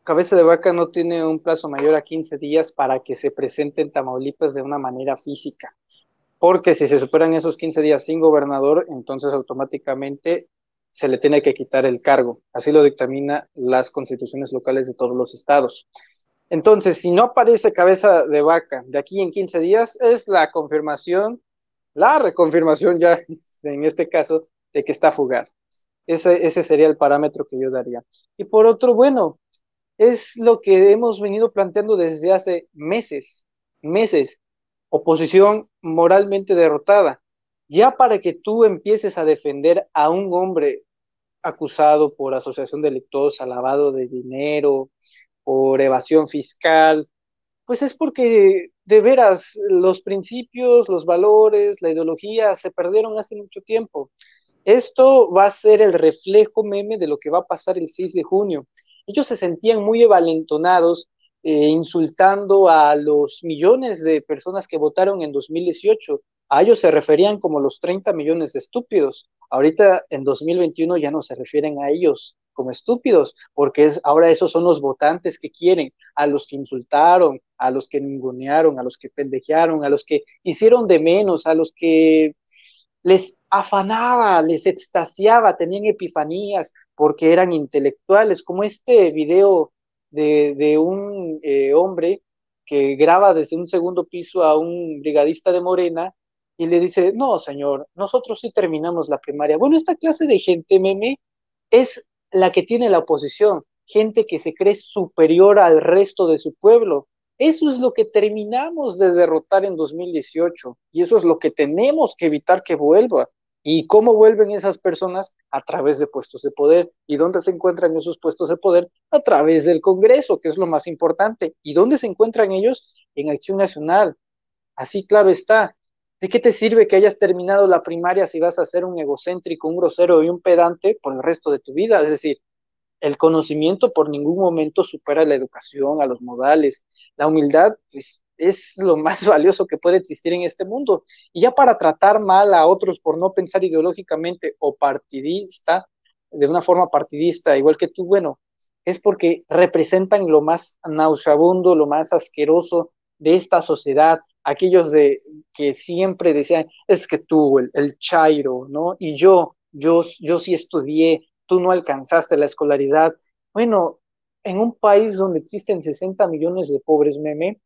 Cabeza de Vaca no tiene un plazo mayor a 15 días para que se presente en Tamaulipas de una manera física, porque si se superan esos 15 días sin gobernador, entonces automáticamente se le tiene que quitar el cargo. Así lo dictamina las constituciones locales de todos los estados. Entonces, si no aparece cabeza de vaca de aquí en 15 días, es la confirmación, la reconfirmación ya en este caso, de que está fugaz. Ese, ese sería el parámetro que yo daría. Y por otro, bueno, es lo que hemos venido planteando desde hace meses, meses. Oposición moralmente derrotada. Ya para que tú empieces a defender a un hombre acusado por asociación delictuosa, lavado de dinero, por evasión fiscal, pues es porque de veras los principios, los valores, la ideología se perdieron hace mucho tiempo. Esto va a ser el reflejo meme de lo que va a pasar el 6 de junio. Ellos se sentían muy evalentonados eh, insultando a los millones de personas que votaron en 2018. A ellos se referían como los 30 millones de estúpidos. Ahorita en 2021 ya no se refieren a ellos como estúpidos, porque es, ahora esos son los votantes que quieren, a los que insultaron, a los que ningunearon, a los que pendejearon, a los que hicieron de menos, a los que les afanaba, les extasiaba, tenían epifanías porque eran intelectuales, como este video de, un eh, hombre que graba desde un segundo piso a un brigadista de Morena y le dice, no, señor, nosotros sí terminamos la primaria. Bueno, esta clase de gente, meme, es la que tiene la oposición, gente que se cree superior al resto de su pueblo. Eso es lo que terminamos de derrotar en 2018 y eso es lo que tenemos que evitar que vuelva. ¿Y cómo vuelven esas personas? A través de puestos de poder. ¿Y dónde se encuentran esos puestos de poder? A través del Congreso, que es lo más importante. ¿Y dónde se encuentran ellos? En Acción Nacional. Así claro está. ¿De qué te sirve que hayas terminado la primaria si vas a ser un egocéntrico, un grosero y un pedante por el resto de tu vida? Es decir, el conocimiento por ningún momento supera la educación, a los modales. La humildad es, es lo más valioso que puede existir en este mundo. Y ya para tratar mal a otros por no pensar ideológicamente o partidista, de una forma partidista, igual que tú, bueno, es porque representan lo más nauseabundo, lo más asqueroso de esta sociedad, aquellos de que siempre decían, es que tú, el, el chairo, ¿no? Y yo, yo, yo sí estudié, tú no alcanzaste la escolaridad. Bueno, en un país donde existen 60 millones de pobres, meme,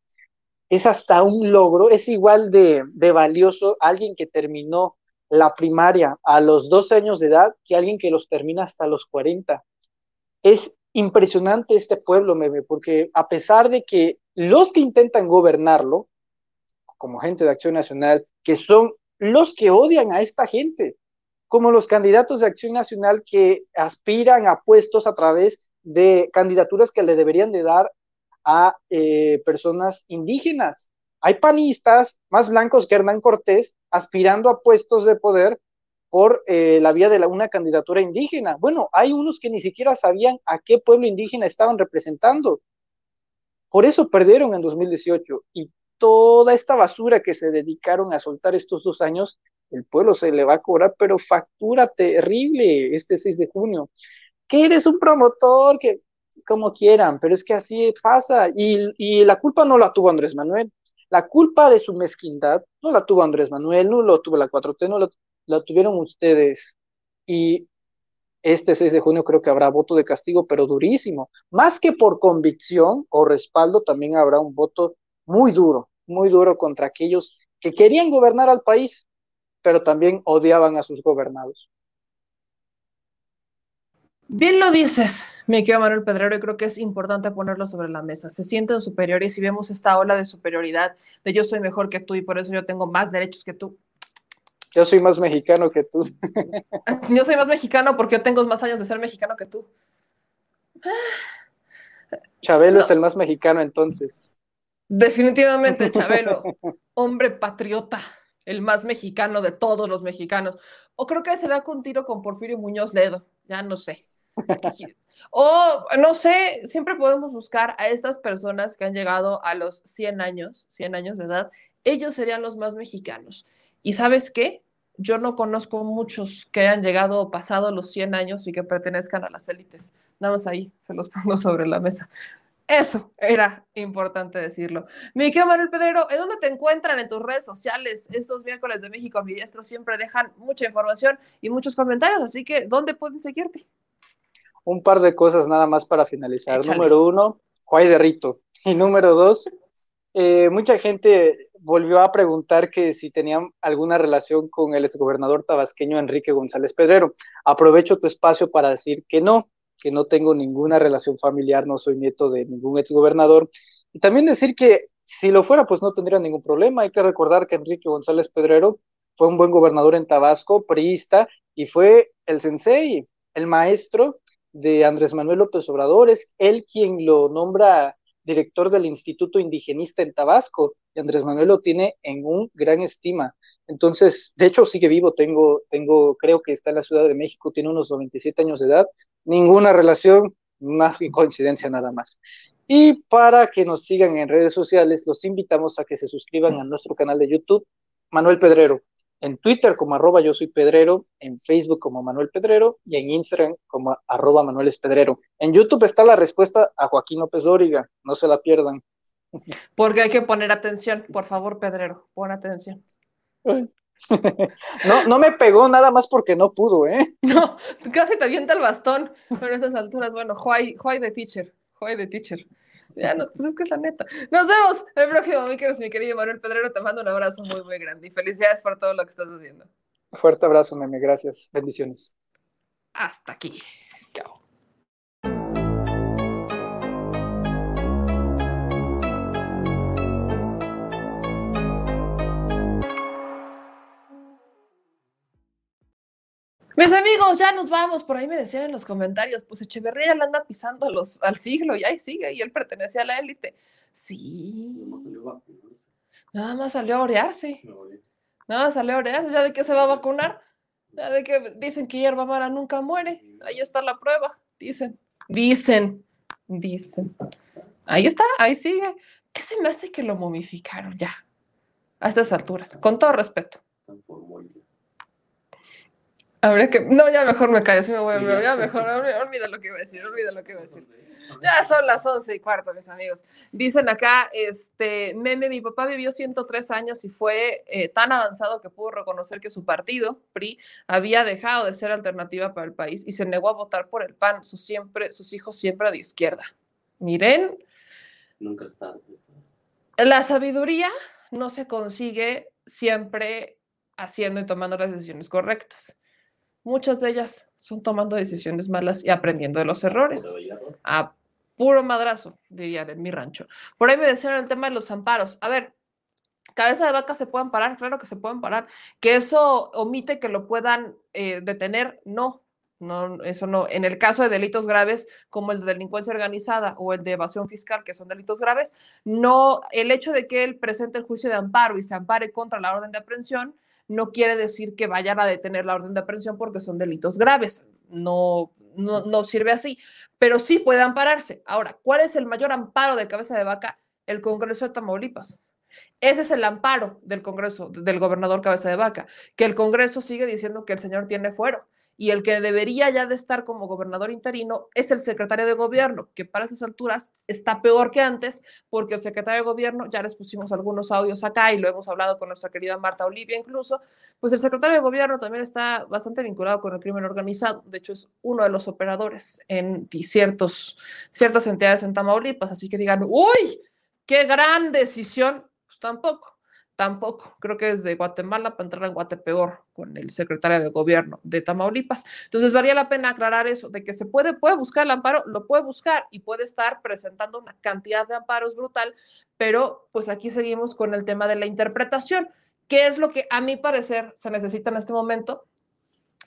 es hasta un logro, es igual de, valioso alguien que terminó la primaria a los 12 años de edad que alguien que los termina hasta los 40. Es impresionante este pueblo, meme, porque a pesar de que los que intentan gobernarlo, como gente de Acción Nacional, que son los que odian a esta gente, como los candidatos de Acción Nacional que aspiran a puestos a través de candidaturas que le deberían de dar a eh, personas indígenas. Hay panistas más blancos que Hernán Cortés aspirando a puestos de poder por eh, la vía de una candidatura indígena. Bueno, hay unos que ni siquiera sabían a qué pueblo indígena estaban representando. Por eso perdieron en 2018 y toda esta basura que se dedicaron a soltar estos dos años, el pueblo se le va a cobrar, pero factura terrible este 6 de junio. Que eres un promotor, que como quieran, pero es que así pasa. Y, y la culpa no la tuvo Andrés Manuel. La culpa de su mezquindad no la tuvo Andrés Manuel, no lo tuvo la 4T, no la tuvieron ustedes. Y este 6 de junio creo que habrá voto de castigo, pero durísimo. Más que por convicción o respaldo, también habrá un voto muy duro, muy duro contra aquellos que querían gobernar al país, pero también odiaban a sus gobernados. Bien lo dices, me quedo Manuel Pedrero, y creo que es importante ponerlo sobre la mesa. Se sienten superiores y vemos esta ola de superioridad de yo soy mejor que tú y por eso yo tengo más derechos que tú. Yo soy más mexicano que tú. yo soy más mexicano porque yo tengo más años de ser mexicano que tú. Chabelo es el más mexicano entonces. Definitivamente, Chabelo, hombre patriota, el más mexicano de todos los mexicanos. O creo que se da con tiro con Porfirio Muñoz Ledo, ya no sé. O, no sé, siempre podemos buscar a estas personas que han llegado a los 100 años, 100 años de edad, ellos serían los más mexicanos. ¿Y sabes qué? Yo no conozco muchos que hayan llegado o pasado los 100 años y que pertenezcan a las élites. Nada más ahí, se los pongo sobre la mesa. Eso era importante decirlo. Mi querido Manuel Pedrero, ¿en dónde te encuentran en tus redes sociales? Estos miércoles de México Ambidiestro siempre dejan mucha información y muchos comentarios, así que ¿dónde pueden seguirte? Un par de cosas nada más para finalizar. Número uno, Juay de Rito. Y número dos, eh, mucha gente volvió a preguntar que si tenían alguna relación con el exgobernador tabasqueño Enrique González Pedrero. Aprovecho tu espacio para decir que no que no tengo ninguna relación familiar, no soy nieto de ningún exgobernador. Y también decir que si lo fuera, pues no tendría ningún problema. Hay que recordar que Enrique González Pedrero fue un buen gobernador en Tabasco, priista, y fue el sensei, el maestro de Andrés Manuel López Obrador, es él quien lo nombra director del Instituto Indigenista en Tabasco, y Andrés Manuel lo tiene en un gran estima. Entonces, de hecho, sigue vivo, tengo, tengo, creo que está en la Ciudad de México, tiene unos 97 años de edad, ninguna relación, más que coincidencia nada más. Y para que nos sigan en redes sociales, los invitamos a que se suscriban a nuestro canal de YouTube, Manuel Pedrero, en Twitter como arroba yo soy Pedrero, en Facebook como Manuel Pedrero y en Instagram como arroba Manuel Pedrero. En YouTube está la respuesta a Joaquín López Dóriga, no se la pierdan. Porque hay que poner atención, por favor, Pedrero, pon atención. No, no me pegó nada más porque no pudo, ¿eh? No, casi te avienta el bastón, pero a estas alturas, bueno, Juay, de teacher, Juay de teacher. Ya no, pues es que es la neta. Nos vemos el próximo mi querido Manuel Pedrero. Te mando un abrazo muy, muy grande y felicidades por todo lo que estás haciendo. Fuerte abrazo, meme. Gracias. Bendiciones. Hasta aquí. Chao. Mis amigos, ya nos vamos. Por ahí me decían en los comentarios, pues Echeverría le anda pisando los, al siglo y ahí sigue, y él pertenece a la élite. Sí. Nada más salió a orearse. Nada más salió a orearse. ¿Ya de qué se va a vacunar? Ya de que dicen que hierba mala nunca muere. Ahí está la prueba. Dicen. Dicen. Dicen. Ahí está, ahí sigue. ¿Qué se me hace que lo momificaron ya? A estas alturas, con todo respeto. Habría que. No, ya mejor me callo, si me voy a. Ya mejor, olvida lo que iba a decir, olvida lo que iba a decir. Ya son las once y cuarto, mis amigos. Dicen acá, este, meme, mi papá vivió 103 años y fue eh, tan avanzado que pudo reconocer que su partido, PRI, había dejado de ser alternativa para el país y se negó a votar por el PAN, sus, siempre, sus hijos siempre de izquierda. Miren. Nunca está. La sabiduría no se consigue siempre haciendo y tomando las decisiones correctas muchas de ellas son tomando decisiones malas y aprendiendo de los errores. A puro madrazo, dirían en mi rancho. Por ahí me decían el tema de los amparos. A ver, cabeza de vaca se pueden parar, claro que se pueden parar. Que eso omite que lo puedan eh, detener, no. No, eso no. En el caso de delitos graves como el de delincuencia organizada o el de evasión fiscal, que son delitos graves, no, el hecho de que él presente el juicio de amparo y se ampare contra la orden de aprehensión, no quiere decir que vayan a detener la orden de aprehensión porque son delitos graves. No, no, sirve así, pero sí puede ampararse. Ahora, ¿cuál es el mayor amparo de cabeza de vaca? El Congreso de Tamaulipas. Ese es el amparo del Congreso, del gobernador cabeza de vaca, que el Congreso sigue diciendo que el señor tiene fuero y el que debería ya de estar como gobernador interino es el secretario de gobierno, que para esas alturas está peor que antes, porque el secretario de gobierno, ya les pusimos algunos audios acá y lo hemos hablado con nuestra querida Marta Olivia incluso, pues el secretario de gobierno también está bastante vinculado con el crimen organizado, de hecho es uno de los operadores en ciertos, ciertas entidades en Tamaulipas, así que digan, uy, qué gran decisión, pues tampoco tampoco. Creo que es de Guatemala para entrar en Guatepeor con el secretario de gobierno de Tamaulipas. Entonces, valía la pena aclarar eso, de que se puede, puede buscar el amparo, lo puede buscar y puede estar presentando una cantidad de amparos brutal, pero pues aquí seguimos con el tema de la interpretación, que es lo que a mi parecer se necesita en este momento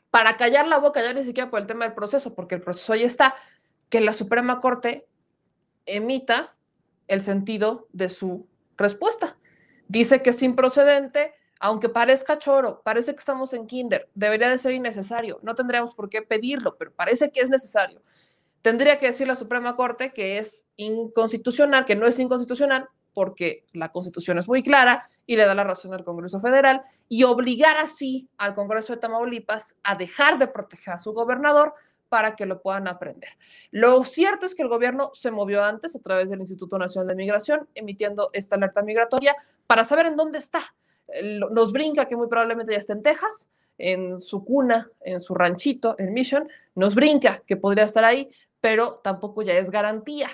para callar la boca, ya ni siquiera por el tema del proceso, porque el proceso ya está, que la Suprema Corte emita el sentido de su respuesta dice que es improcedente, aunque parezca choro, parece que estamos en kinder, debería de ser innecesario, no tendríamos por qué pedirlo, pero parece que es necesario. Tendría que decir la Suprema Corte que es inconstitucional, que no es inconstitucional, porque la Constitución es muy clara y le da la razón al Congreso Federal, y obligar así al Congreso de Tamaulipas a dejar de proteger a su gobernador para que lo puedan aprender. Lo cierto es que el gobierno se movió antes a través del Instituto Nacional de Migración, emitiendo esta alerta migratoria para saber en dónde está. Nos brinca que muy probablemente ya está en Texas, en su cuna, en su ranchito, en Mission, nos brinca que podría estar ahí, pero tampoco ya es garantía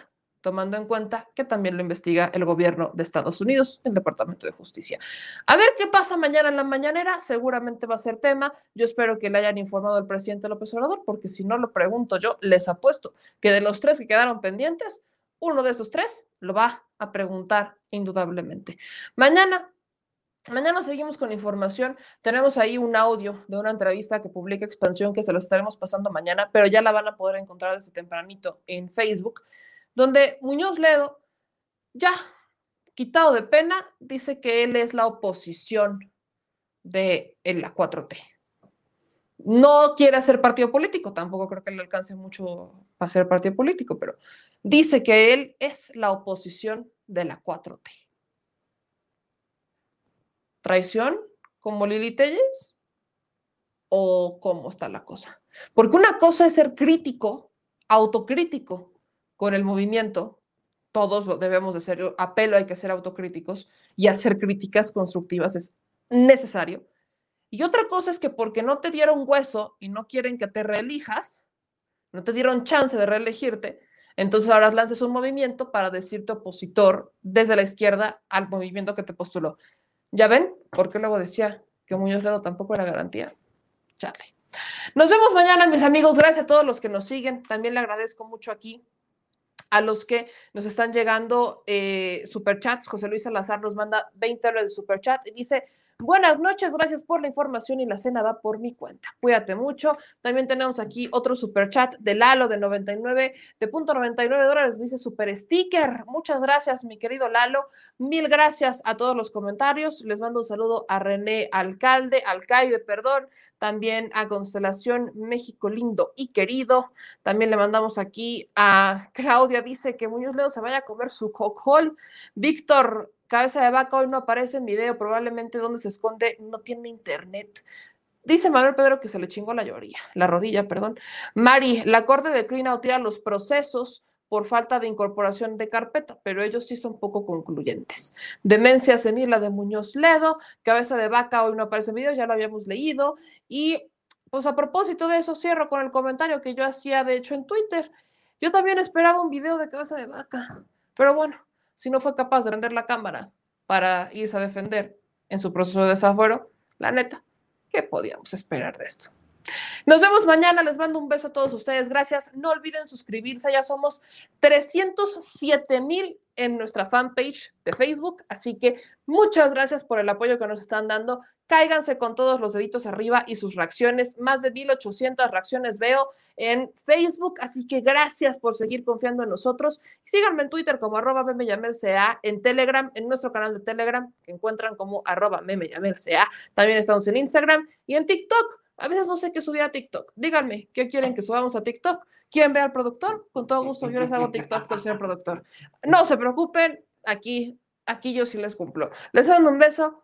tomando en cuenta que también lo investiga el gobierno de Estados Unidos, el Departamento de Justicia. A ver qué pasa mañana en la mañanera, seguramente va a ser tema. Yo espero que le hayan informado al presidente López Obrador, porque si no lo pregunto yo, les apuesto que de los tres que quedaron pendientes, uno de esos tres lo va a preguntar indudablemente. Mañana Mañana seguimos con información. Tenemos ahí un audio de una entrevista que publica Expansión que se lo estaremos pasando mañana, pero ya la van a poder encontrar desde tempranito en Facebook donde Muñoz Ledo, ya quitado de pena, dice que él es la oposición de la 4T. No quiere hacer partido político, tampoco creo que le alcance mucho para ser partido político, pero dice que él es la oposición de la 4T. ¿Traición como Lili Telles? ¿O cómo está la cosa? Porque una cosa es ser crítico, autocrítico, con el movimiento, todos debemos de ser, apelo hay que ser autocríticos y hacer críticas constructivas es necesario. Y otra cosa es que porque no te dieron hueso y no quieren que te reelijas, no te dieron chance de reelegirte, entonces ahora lances un movimiento para decirte opositor desde la izquierda al movimiento que te postuló. ¿Ya ven? Porque luego decía que Muñoz Ledo tampoco era garantía. Chale. Nos vemos mañana, mis amigos. Gracias a todos los que nos siguen. También le agradezco mucho aquí a los que nos están llegando eh, superchats. José Luis Salazar nos manda 20 dólares de superchat y dice, Buenas noches, gracias por la información y la cena va por mi cuenta. Cuídate mucho. También tenemos aquí otro super chat de Lalo de 99, de punto 99 dólares, dice super sticker. Muchas gracias, mi querido Lalo. Mil gracias a todos los comentarios. Les mando un saludo a René Alcalde, Alcaide, perdón, también a Constelación México lindo y querido. También le mandamos aquí a Claudia, dice que Muñoz Leo se vaya a comer su cocol. Víctor Cabeza de vaca hoy no aparece en video, probablemente donde se esconde no tiene internet. Dice Manuel Pedro que se le chingó la lloría, la rodilla, perdón. Mari, la Corte declina o los procesos por falta de incorporación de carpeta, pero ellos sí son poco concluyentes. Demencia senil, la de Muñoz Ledo, cabeza de vaca hoy no aparece en video, ya lo habíamos leído. Y pues a propósito de eso, cierro con el comentario que yo hacía, de hecho, en Twitter. Yo también esperaba un video de cabeza de vaca, pero bueno, si no fue capaz de vender la cámara para irse a defender en su proceso de desafuero, la neta, ¿qué podíamos esperar de esto? Nos vemos mañana, les mando un beso a todos ustedes, gracias. No olviden suscribirse, ya somos 307 mil en nuestra fanpage de Facebook, así que muchas gracias por el apoyo que nos están dando. Cáiganse con todos los deditos arriba y sus reacciones. Más de 1800 reacciones veo en Facebook, así que gracias por seguir confiando en nosotros. Síganme en Twitter como arroba memeyamelca, en Telegram, en nuestro canal de Telegram, que encuentran como arroba memeyamelca. También estamos en Instagram y en TikTok. A veces no sé qué subir a TikTok. Díganme, ¿qué quieren que subamos a TikTok? ¿Quieren ver al productor? Con todo gusto, yo les hago TikToks al señor productor. No se preocupen, aquí, aquí yo sí les cumplo. Les mando un beso